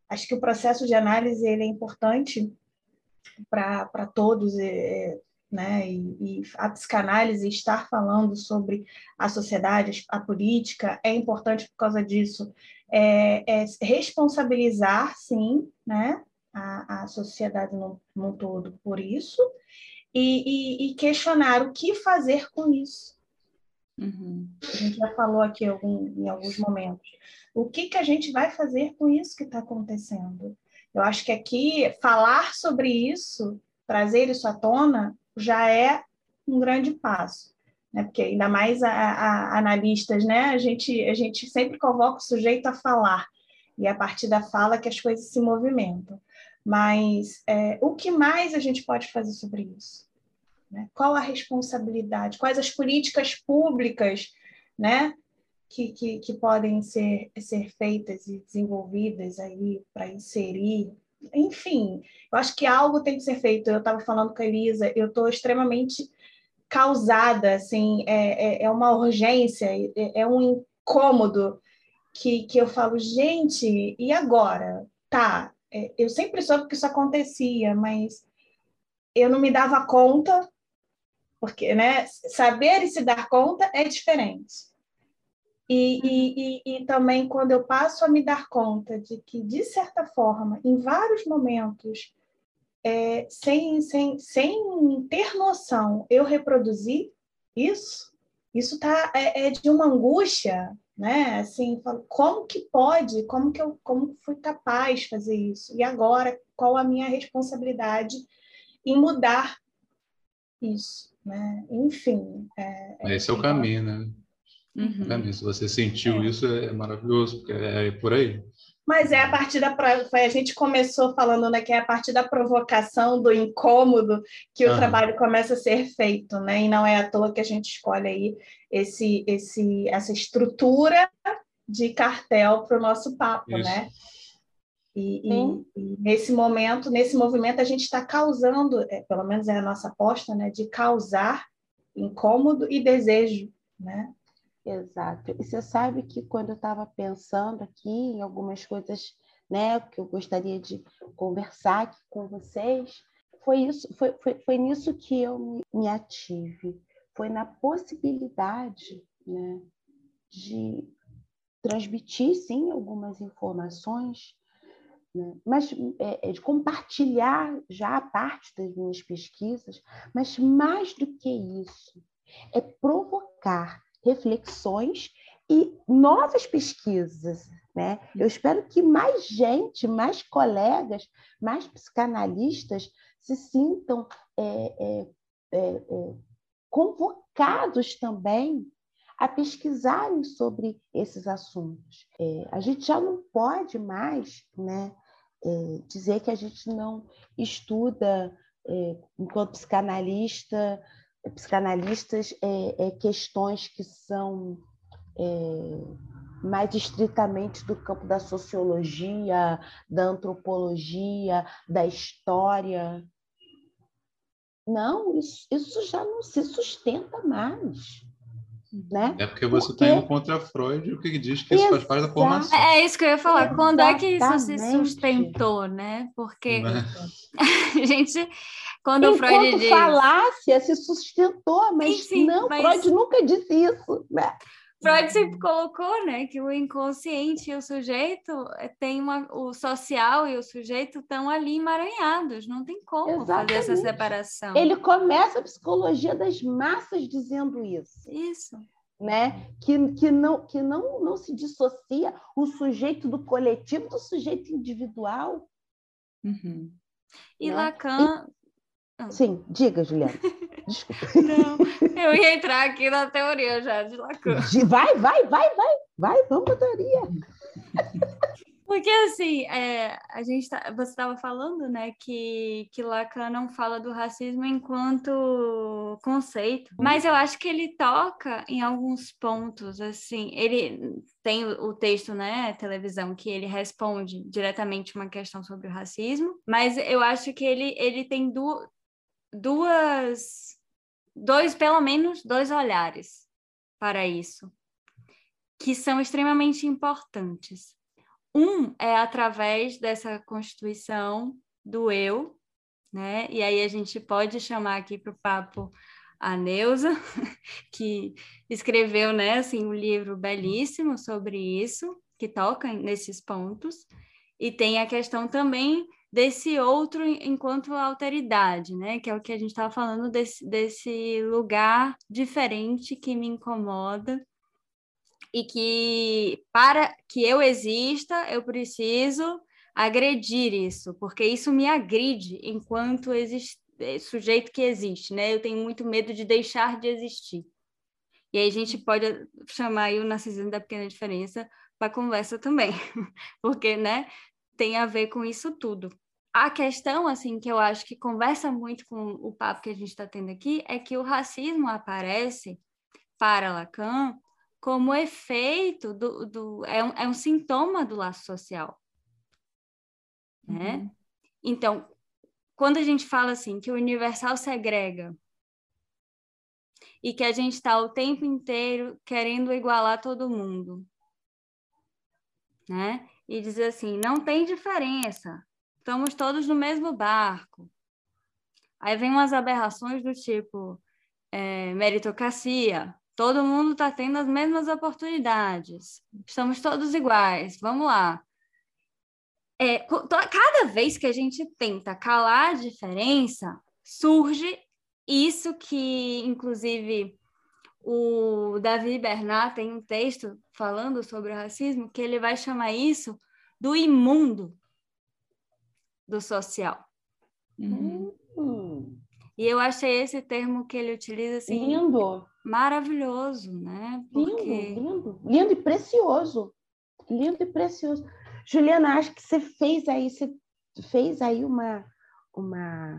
acho que o processo de análise ele é importante para todos, é, né? E, e, a psicanálise estar falando sobre a sociedade, a política, é importante por causa disso. É, é responsabilizar, sim, né? A, a sociedade no, no todo por isso e, e, e, questionar o que fazer com isso. Uhum. A gente já falou aqui algum, em alguns momentos. O que, que a gente vai fazer com isso que está acontecendo? Eu acho que aqui falar sobre isso, trazer isso à tona, já é um grande passo, né? Porque ainda mais a, a, analistas, né? A gente, a gente sempre convoca o sujeito a falar e é a partir da fala que as coisas se movimentam. Mas é, o que mais a gente pode fazer sobre isso? Né? Qual a responsabilidade? Quais as políticas públicas, né? Que, que, que podem ser, ser feitas e desenvolvidas aí para inserir enfim, eu acho que algo tem que ser feito. Eu estava falando com a Elisa, eu estou extremamente causada, assim, é, é, é uma urgência, é, é, um incômodo que, que eu falo, gente, e agora? Tá, é, eu sempre soube que isso acontecia, mas eu não me dava conta, porque, né, saber e se dar conta é diferente. E, uhum. e, e, e, também quando eu passo a me dar conta de que, de certa forma, em vários momentos, é, sem, sem, sem ter noção, eu reproduzi isso, isso tá, é, é de uma angústia, né? Assim, como que pode? Como que eu como fui capaz de fazer isso? E agora, qual a minha responsabilidade em mudar isso, né? Enfim. É, Esse é, o caminho, né? Uhum. Se você sentiu é. isso, é maravilhoso, porque é por aí. Mas é a partir da foi a gente começou falando né, que é a partir da provocação, do incômodo, que o uhum. trabalho começa a ser feito, né? E não é à toa que a gente escolhe aí esse, esse, essa estrutura de cartel para o nosso papo, Isso. né? E, e, e, nesse momento, nesse movimento, a gente está causando, é, pelo menos é a nossa aposta, né, de causar incômodo e desejo, né? Exato. E você sabe que quando eu estava pensando aqui em algumas coisas, né, que eu gostaria de conversar aqui com vocês, foi isso, foi, foi, foi nisso que eu me, me ative, foi na possibilidade, né, de transmitir sim algumas informações, né, mas é, é de compartilhar já a parte das minhas pesquisas, mas mais do que isso, é provocar reflexões e novas pesquisas. Né? Eu espero que mais gente, mais colegas, mais psicanalistas se sintam é, é, é, é convocados também a pesquisarem sobre esses assuntos. É, a gente já não pode mais né, é, dizer que a gente não estuda, enquanto psicanalista, psicanalistas é, é, questões que são é, mais estritamente do campo da sociologia, da antropologia, da história. Não, isso, isso já não se sustenta mais. Né? É porque você está indo contra Freud, o que diz que isso faz parte da formação. É isso que eu ia falar. Quando é que isso se sustentou, né? Porque né? a gente quando Enquanto Freud diz... falácia se sustentou, mas sim, não, mas... Freud nunca disse isso. Né? Freud sempre colocou, né, que o inconsciente e o sujeito eh, tem uma, o social e o sujeito estão ali emaranhados, não tem como Exatamente. fazer essa separação. Ele começa a psicologia das massas dizendo isso. Isso. Né? Que, que, não, que não, não se dissocia o sujeito do coletivo do sujeito individual. Uhum. E né? Lacan. Sim, diga, Juliana. Desculpa. Não, eu ia entrar aqui na teoria já de Lacan. Vai, vai, vai, vai, vai, vamos para a teoria. Porque assim, é, a gente tá, você estava falando, né, que, que Lacan não fala do racismo enquanto conceito, mas eu acho que ele toca em alguns pontos, assim, ele tem o, o texto, né, televisão, que ele responde diretamente uma questão sobre o racismo, mas eu acho que ele, ele tem duas duas, dois, pelo menos, dois olhares para isso, que são extremamente importantes. Um é através dessa constituição do eu, né? E aí a gente pode chamar aqui para o papo a Neuza, que escreveu, né, assim, um livro belíssimo sobre isso, que toca nesses pontos. E tem a questão também desse outro enquanto alteridade, né? Que é o que a gente estava falando desse, desse lugar diferente que me incomoda e que para que eu exista, eu preciso agredir isso, porque isso me agride enquanto existe, é, sujeito que existe, né? Eu tenho muito medo de deixar de existir. E aí a gente pode chamar o narcisismo da pequena diferença para conversa também, porque, né, tem a ver com isso tudo. A questão, assim, que eu acho que conversa muito com o papo que a gente está tendo aqui, é que o racismo aparece para Lacan como efeito do, do é, um, é um sintoma do laço social, né? Uhum. Então, quando a gente fala assim que o universal segrega e que a gente está o tempo inteiro querendo igualar todo mundo, né? E dizer assim: não tem diferença, estamos todos no mesmo barco. Aí vem umas aberrações do tipo é, meritocracia, Todo mundo está tendo as mesmas oportunidades. Estamos todos iguais. Vamos lá. É, cada vez que a gente tenta calar a diferença, surge isso que, inclusive, o Davi Bernard tem um texto falando sobre o racismo que ele vai chamar isso do imundo do social. Uhum. E eu achei esse termo que ele utiliza assim lindo, maravilhoso, né? Porque... Lindo, lindo, lindo e precioso, lindo e precioso. Juliana, acho que você fez aí, você fez aí uma, uma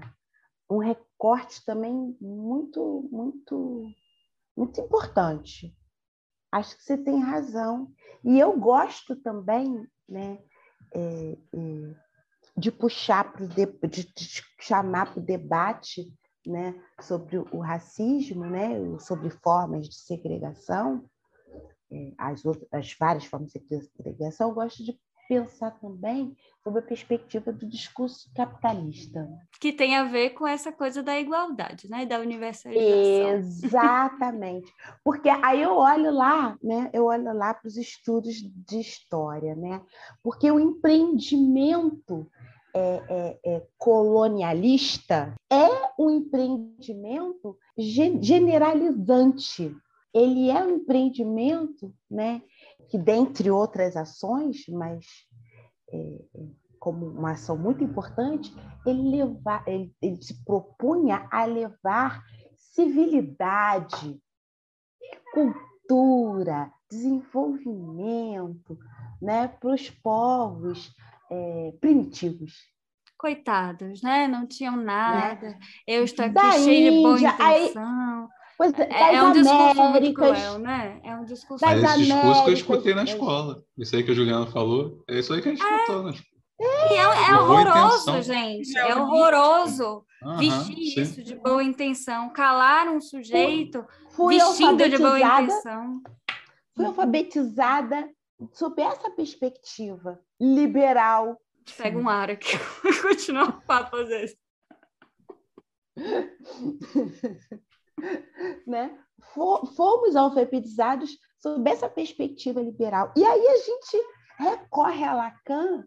um recorte também muito, muito, muito importante. Acho que você tem razão. E eu gosto também, né? É, é, de puxar para de, de, de chamar para o debate né, sobre o racismo, né, sobre formas de segregação, é, as, outras, as várias formas de segregação, eu gosto de pensar também sobre a perspectiva do discurso capitalista. Que tem a ver com essa coisa da igualdade, né? Da universalização. Exatamente. Porque aí eu olho lá, né? Eu olho lá para os estudos de história, né? Porque o empreendimento é, é, é, colonialista é um empreendimento generalizante. Ele é um empreendimento, né, que dentre outras ações, mas é, como uma ação muito importante, ele, levar, ele, ele se propunha a levar civilidade, cultura, desenvolvimento né, para os povos é, primitivos. Coitados, né? Não tinham nada. Né? Eu estou aqui da cheio de boa intenção. Aí... Pois, é, é, é um discurso muito cruel, né? É um discurso... É esse discurso que eu escutei na escola. Isso aí que a Juliana falou, é isso aí que a gente é. escutou na escola. É, é horroroso, gente. É horroroso uhum, vestir sim. isso de boa intenção, calar um sujeito fui, fui vestindo de boa intenção. Fui alfabetizada sob essa perspectiva liberal. Pega um ar aqui e continua o papo às vezes. né? Fomos alfabetizados sob essa perspectiva liberal. E aí a gente recorre a Lacan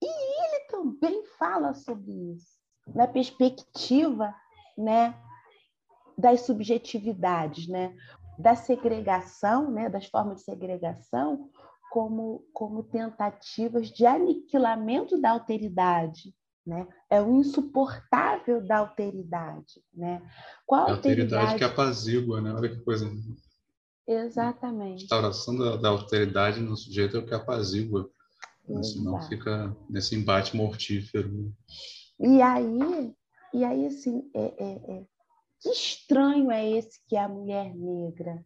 e ele também fala sobre isso, na perspectiva né, das subjetividades, né? da segregação, né, das formas de segregação, como, como tentativas de aniquilamento da alteridade. Né? É o insuportável da alteridade. Né? Qual a alteridade, alteridade que apazigua, né? olha que coisa. Exatamente. A instauração da, da alteridade no sujeito é o que apazigua, né? senão fica nesse embate mortífero. Né? E aí, e aí assim, é, é, é que estranho é esse que é a mulher negra?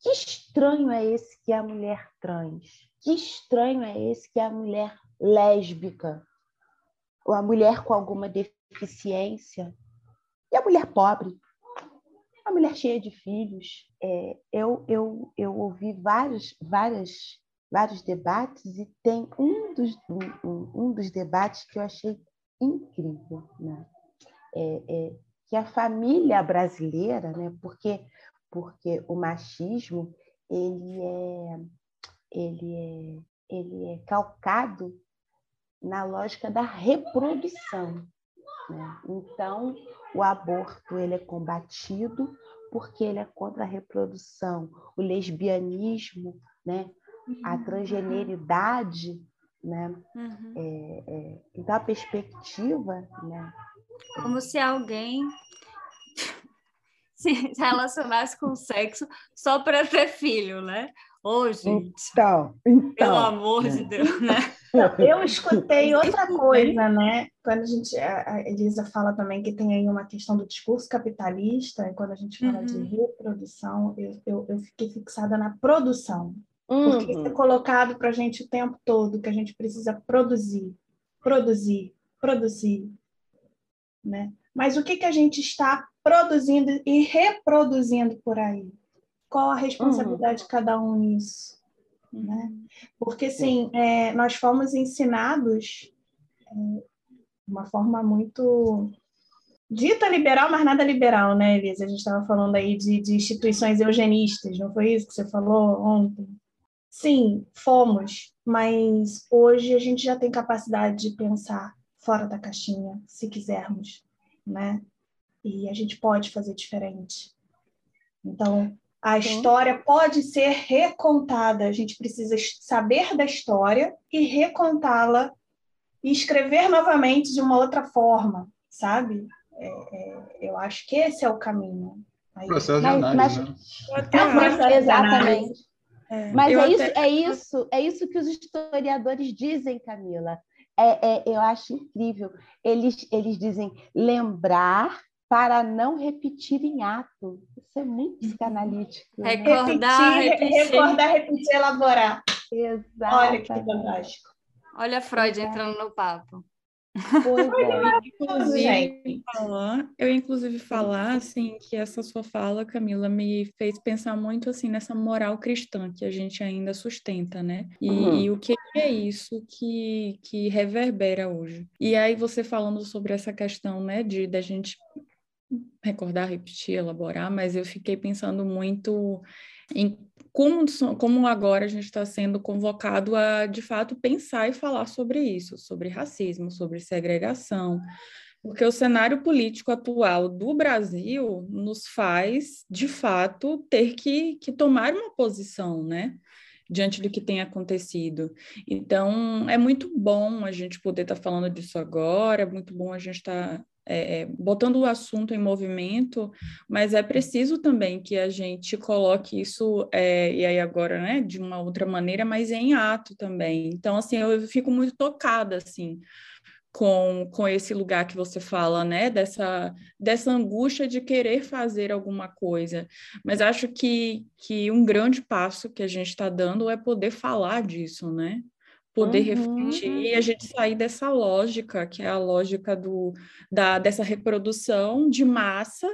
Que estranho é esse que é a mulher trans? Que estranho é esse que é a mulher lésbica? A mulher com alguma deficiência? E a mulher pobre? A mulher cheia de filhos? É, eu, eu, eu ouvi vários, várias, vários debates e tem um dos, um, um dos debates que eu achei incrível. Né? É, é, que a família brasileira, né, porque, porque o machismo ele é, ele, é, ele é calcado na lógica da reprodução. Né? Então, o aborto ele é combatido porque ele é contra a reprodução. O lesbianismo, né? a uhum. transgeneridade, né? Uhum. É, é, então, a perspectiva né? Como se alguém se relacionasse com o sexo só para ter filho, né? Ô, oh, gente. Então, então. Pelo amor de Deus, né? Eu escutei outra coisa, né? Quando a gente, a Elisa fala também que tem aí uma questão do discurso capitalista, e quando a gente fala uhum. de reprodução, eu, eu, eu, fiquei fixada na produção. Uhum. Porque é colocado para a gente o tempo todo que a gente precisa produzir, produzir, produzir, né? Mas o que, que a gente está produzindo e reproduzindo por aí? Qual a responsabilidade uhum. de cada um nisso? Né? Porque, sim, é, nós fomos ensinados é, de uma forma muito dita liberal, mas nada liberal, né, Elisa? A gente estava falando aí de, de instituições eugenistas, não foi isso que você falou ontem? Sim, fomos, mas hoje a gente já tem capacidade de pensar fora da caixinha, se quisermos, né? E a gente pode fazer diferente. Então, a Sim. história pode ser recontada. A gente precisa saber da história e recontá-la e escrever novamente de uma outra forma, sabe? É, é, eu acho que esse é o caminho. Processo de análise, mas, né? Processo exatamente. É. Mas é isso, é isso, é isso que os historiadores dizem, Camila. É, é, eu acho incrível. Eles, eles dizem lembrar para não repetir em ato. Isso é muito uhum. psicanalítico. Né? Recordar, repetir, repetir. recordar, repetir, elaborar. Exato. Olha que fantástico. Olha Freud entrando no papo. inclusive, falar, eu inclusive falar assim que essa sua fala, Camila, me fez pensar muito assim nessa moral cristã que a gente ainda sustenta, né? E, uhum. e o que é isso que, que reverbera hoje. E aí você falando sobre essa questão, né, de da gente recordar, repetir, elaborar, mas eu fiquei pensando muito em como, como agora a gente está sendo convocado a, de fato, pensar e falar sobre isso, sobre racismo, sobre segregação, porque o cenário político atual do Brasil nos faz, de fato, ter que, que tomar uma posição, né? Diante do que tem acontecido. Então, é muito bom a gente poder estar tá falando disso agora, é muito bom a gente estar tá é, é, botando o assunto em movimento, mas é preciso também que a gente coloque isso, é, e aí agora, né, de uma outra maneira, mas em ato também. Então, assim, eu fico muito tocada, assim, com, com esse lugar que você fala, né, dessa, dessa angústia de querer fazer alguma coisa. Mas acho que, que um grande passo que a gente está dando é poder falar disso, né? Poder uhum. refletir e a gente sair dessa lógica, que é a lógica do, da, dessa reprodução de massa,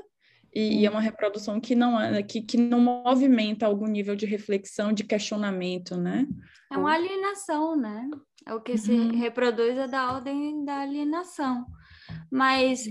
e, e é uma reprodução que não, que, que não movimenta algum nível de reflexão, de questionamento, né? É uma alienação, né? É o que uhum. se reproduz é da ordem da alienação. Mas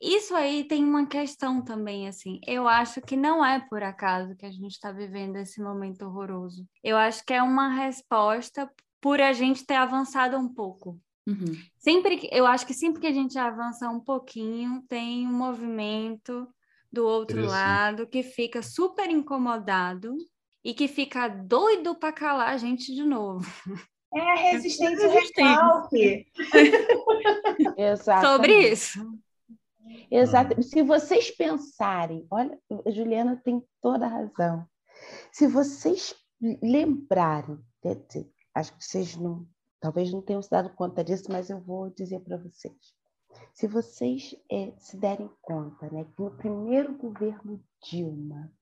isso aí tem uma questão também, assim. Eu acho que não é por acaso que a gente está vivendo esse momento horroroso. Eu acho que é uma resposta por a gente ter avançado um pouco. Uhum. Sempre que, eu acho que sempre que a gente avança um pouquinho, tem um movimento do outro lado que fica super incomodado e que fica doido para calar a gente de novo. É a resistência ao recalque. Sobre isso. Exato. Se vocês pensarem, olha, a Juliana tem toda a razão. Se vocês lembrarem, acho que vocês não, talvez não tenham se dado conta disso, mas eu vou dizer para vocês. Se vocês é, se derem conta, né, que no primeiro governo Dilma,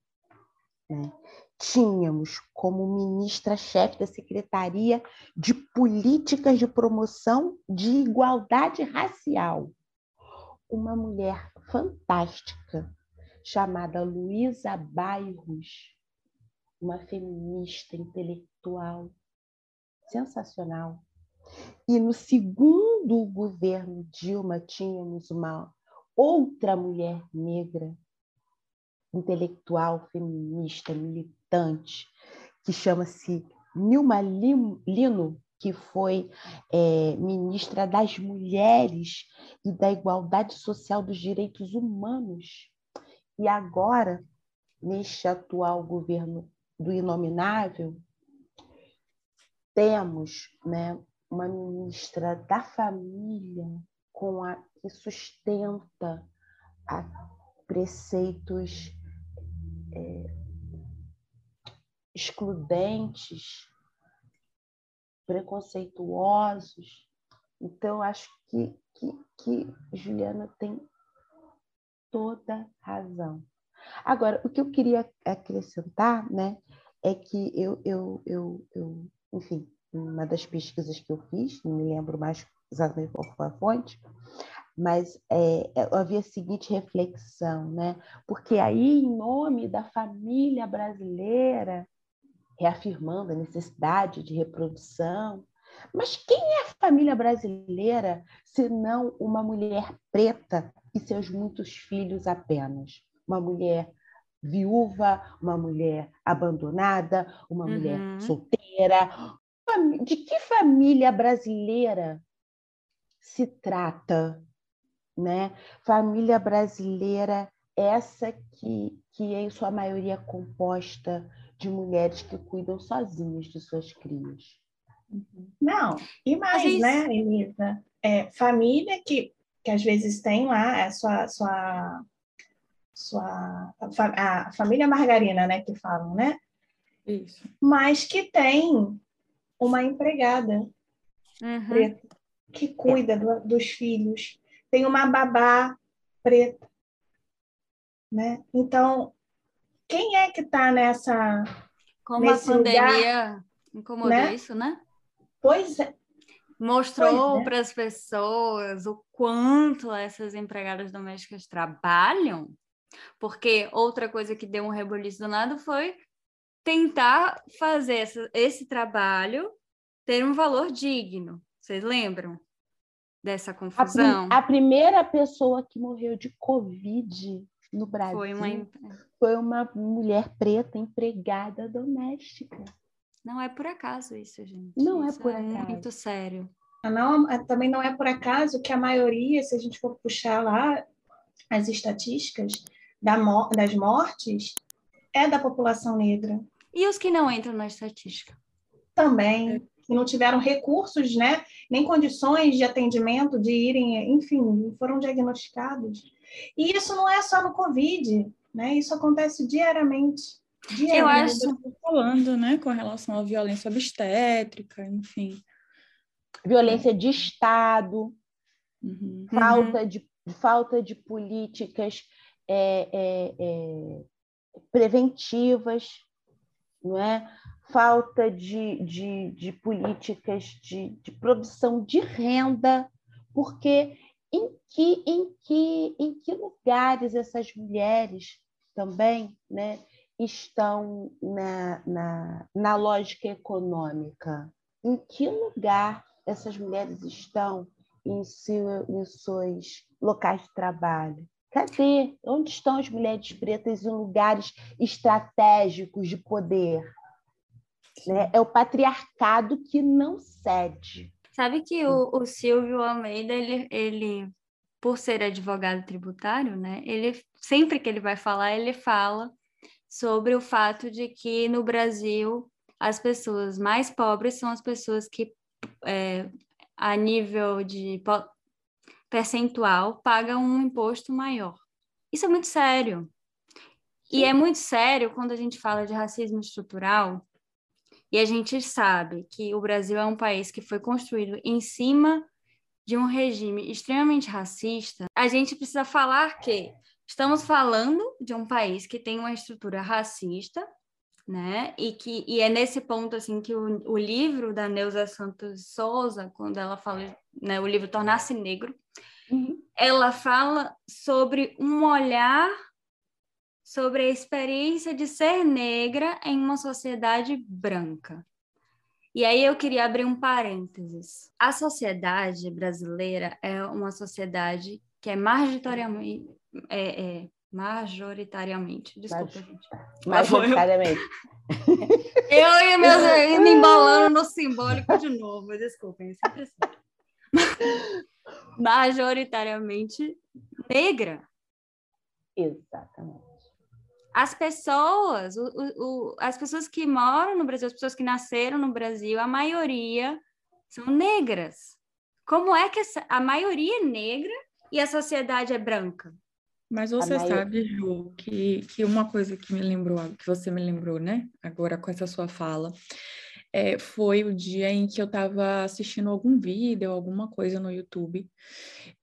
né, tínhamos como ministra-chefe da Secretaria de Políticas de Promoção de Igualdade Racial uma mulher fantástica chamada Luísa Bairros, uma feminista intelectual sensacional. E no segundo governo Dilma tínhamos uma outra mulher negra, intelectual, feminista, militante, que chama-se Nilma Lino, que foi é, ministra das Mulheres e da Igualdade Social dos Direitos Humanos. E agora, neste atual governo do Inominável, temos né, uma ministra da família com a, que sustenta a preceitos é, excludentes, preconceituosos. Então, acho que, que, que Juliana tem toda razão. Agora, o que eu queria acrescentar né, é que eu, eu, eu, eu enfim, uma das pesquisas que eu fiz, não me lembro mais exatamente qual foi a fonte, mas é, havia a seguinte reflexão, né? Porque aí, em nome da família brasileira, reafirmando a necessidade de reprodução, Mas quem é a família brasileira se não uma mulher preta e seus muitos filhos apenas? Uma mulher viúva, uma mulher abandonada, uma uhum. mulher solteira. De que família brasileira se trata? Né? Família brasileira, essa que, que é em sua maioria composta de mulheres que cuidam sozinhas de suas crias. Não, e mais, é né, Elisa? É, família que, que às vezes tem lá a sua, sua, sua a, a família margarina, né, que falam, né? Isso. Mas que tem uma empregada uhum. preta que cuida do, dos filhos, tem uma babá preta, né? Então, quem é que está nessa como a pandemia lugar, incomodou né? isso, né? Pois é. Mostrou é. para as pessoas o quanto essas empregadas domésticas trabalham, porque outra coisa que deu um reboliço do nada foi tentar fazer essa, esse trabalho ter um valor digno. Vocês lembram dessa confusão? A, a primeira pessoa que morreu de Covid no Brasil foi uma, foi uma mulher preta empregada doméstica. Não é por acaso isso, gente. Não é isso é por é acaso. muito sério. Ah, não, é, também não é por acaso que a maioria, se a gente for puxar lá as estatísticas da, das mortes, é da população negra. E os que não entram na estatística? Também, que não tiveram recursos, né, nem condições de atendimento, de irem, enfim, foram diagnosticados. E isso não é só no Covid, né? Isso acontece diariamente. diariamente. Eu acho. Falando, né, com relação à violência obstétrica, enfim. Violência de Estado, uhum. falta, de, falta de políticas é, é, é, preventivas, não é? falta de, de, de políticas de, de produção de renda, porque em que, em que, em que lugares essas mulheres também né, estão na, na, na lógica econômica? Em que lugar essas mulheres estão em, seu, em seus locais de trabalho? Cadê? Onde estão as mulheres pretas em lugares estratégicos de poder? Né? É o patriarcado que não cede. Sabe que o, o Silvio Almeida, ele, ele, por ser advogado tributário, né, ele sempre que ele vai falar, ele fala sobre o fato de que no Brasil as pessoas mais pobres são as pessoas que, é, a nível de percentual, pagam um imposto maior. Isso é muito sério. E é muito sério quando a gente fala de racismo estrutural, e a gente sabe que o Brasil é um país que foi construído em cima de um regime extremamente racista. A gente precisa falar que estamos falando de um país que tem uma estrutura racista, né? E que e é nesse ponto assim que o, o livro da Neuza Santos Souza, quando ela fala, né, o livro Tornar-se Negro, uhum. ela fala sobre um olhar sobre a experiência de ser negra em uma sociedade branca. E aí eu queria abrir um parênteses. A sociedade brasileira é uma sociedade que é majoritariamente, é, é, majoritariamente, desculpa, Mas, gente. Majoritariamente. Eu e meus me embolando no simbólico de novo, desculpem, sempre assim. Majoritariamente negra. Exatamente as pessoas, o, o, as pessoas que moram no Brasil, as pessoas que nasceram no Brasil, a maioria são negras. Como é que essa, a maioria é negra e a sociedade é branca? Mas você sabe, Ju, que, que uma coisa que me lembrou, que você me lembrou, né? Agora com essa sua fala, é, foi o dia em que eu estava assistindo algum vídeo, alguma coisa no YouTube,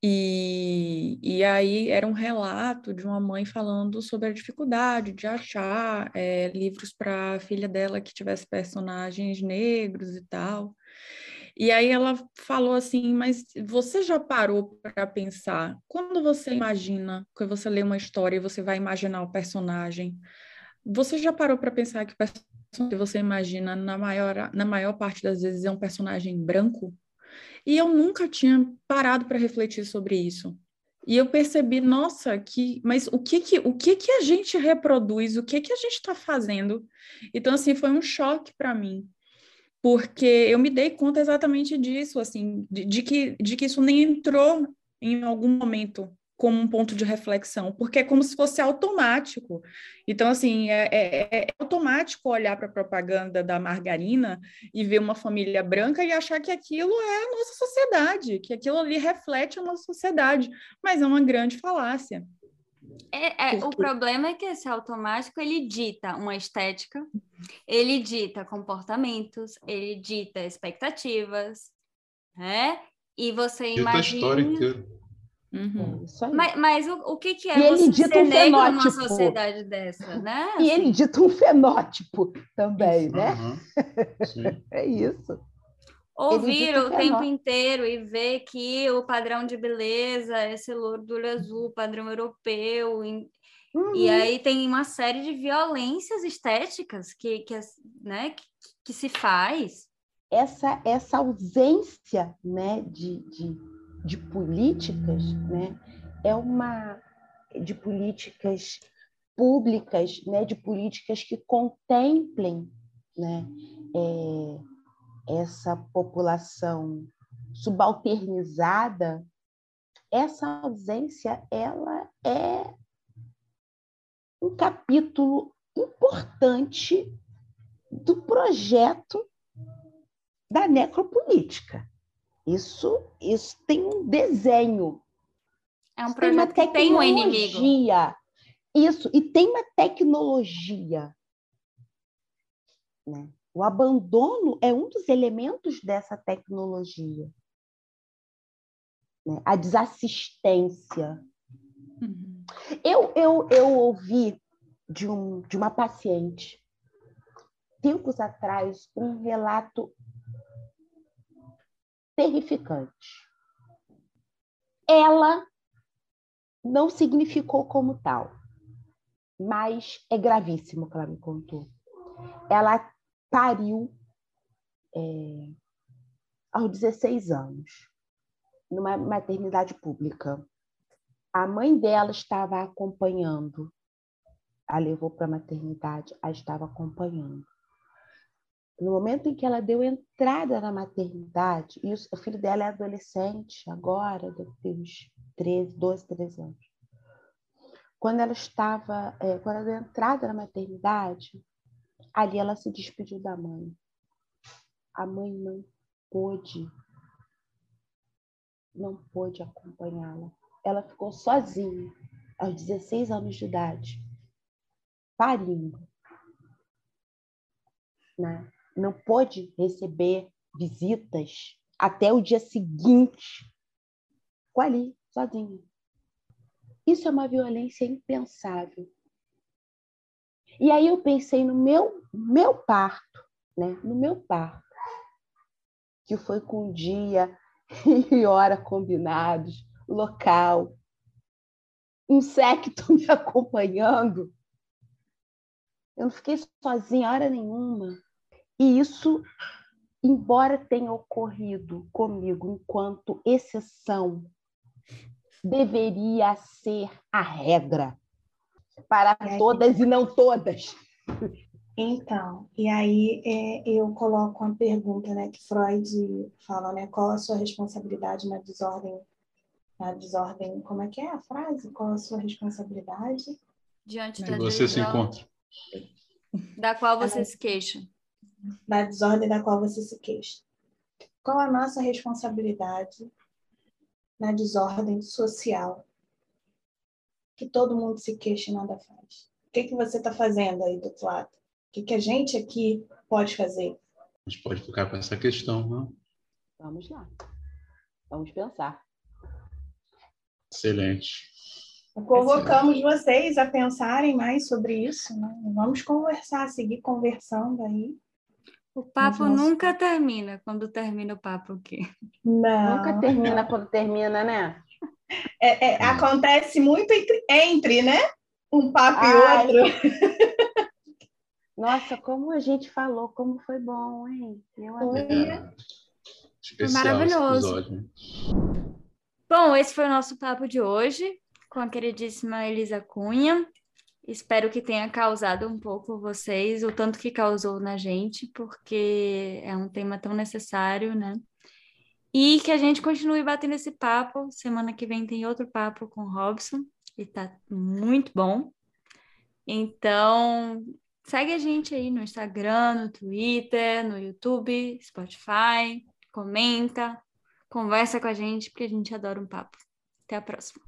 e, e aí era um relato de uma mãe falando sobre a dificuldade de achar é, livros para a filha dela que tivesse personagens negros e tal. E aí ela falou assim, mas você já parou para pensar, quando você imagina, quando você lê uma história e você vai imaginar o personagem, você já parou para pensar que o que você imagina, na maior, na maior parte das vezes, é um personagem branco. E eu nunca tinha parado para refletir sobre isso. E eu percebi, nossa, que, mas o que que, o que que a gente reproduz, o que que a gente está fazendo? Então, assim, foi um choque para mim, porque eu me dei conta exatamente disso, assim, de, de, que, de que isso nem entrou em algum momento como um ponto de reflexão, porque é como se fosse automático. Então, assim, é, é, é automático olhar para a propaganda da margarina e ver uma família branca e achar que aquilo é a nossa sociedade, que aquilo ali reflete a nossa sociedade, mas é uma grande falácia. É, é, o problema é que esse automático ele dita uma estética, ele dita comportamentos, ele dita expectativas, né? E você dita imagina. a história inteira Uhum. É mas, mas o, o que, que é e você ser um negro fenótipo. numa sociedade dessa, né? E ele dita um fenótipo também, isso. né? Uhum. é isso. Ouvir o tempo inteiro e ver que o padrão de beleza é esse louro do olho azul, padrão europeu. Uhum. E aí tem uma série de violências estéticas que, que, né, que, que se faz. Essa, essa ausência né, de, de de políticas, né, é uma de políticas públicas, né, de políticas que contemplem, né, é, essa população subalternizada, essa ausência ela é um capítulo importante do projeto da necropolítica. Isso, isso tem um desenho. É um projeto tem que tem um inimigo. Isso, e tem uma tecnologia. Né? O abandono é um dos elementos dessa tecnologia. Né? A desassistência. Uhum. Eu, eu, eu ouvi de, um, de uma paciente, tempos atrás, um relato terrificante. Ela não significou como tal, mas é gravíssimo o que ela me contou. Ela pariu é, aos 16 anos, numa maternidade pública. A mãe dela estava acompanhando, a levou para a maternidade, a estava acompanhando. No momento em que ela deu entrada na maternidade, e o filho dela é adolescente agora, deve ter uns 13, 12, 13 anos. Quando ela estava, é, quando ela deu entrada na maternidade, ali ela se despediu da mãe. A mãe não pôde, não pôde acompanhá-la. Ela ficou sozinha, aos 16 anos de idade, parindo. Né? Não pôde receber visitas até o dia seguinte, ficou ali, sozinha. Isso é uma violência impensável. E aí eu pensei no meu, meu parto, né? no meu parto, que foi com dia e hora combinados, local, um secto me acompanhando. Eu não fiquei sozinha hora nenhuma. E isso, embora tenha ocorrido comigo enquanto exceção, deveria ser a regra para todas e não todas. Então, e aí é, eu coloco uma pergunta, né, que Freud fala, né, qual a sua responsabilidade na desordem, na desordem, como é que é a frase? Qual a sua responsabilidade? Diante da você se encontra. Da qual você se queixa da desordem da qual você se queixa. Qual a nossa responsabilidade na desordem social que todo mundo se queixa e nada faz? O que, que você está fazendo aí do outro lado? O que, que a gente aqui pode fazer? A gente pode ficar com essa questão, não? Vamos lá. Vamos pensar. Excelente. Convocamos vocês a pensarem mais sobre isso. Né? Vamos conversar, seguir conversando aí. O papo Nossa. nunca termina. Quando termina o papo, o quê? Não. Nunca termina quando termina, né? É, é, acontece muito entre, entre, né? Um papo Ai. e outro. Nossa, como a gente falou, como foi bom, hein? Eu adorei. É. Especial maravilhoso. Bom, esse foi o nosso papo de hoje com a queridíssima Elisa Cunha. Espero que tenha causado um pouco vocês, o tanto que causou na gente, porque é um tema tão necessário, né? E que a gente continue batendo esse papo. Semana que vem tem outro papo com o Robson, e tá muito bom. Então, segue a gente aí no Instagram, no Twitter, no YouTube, Spotify, comenta, conversa com a gente, porque a gente adora um papo. Até a próxima.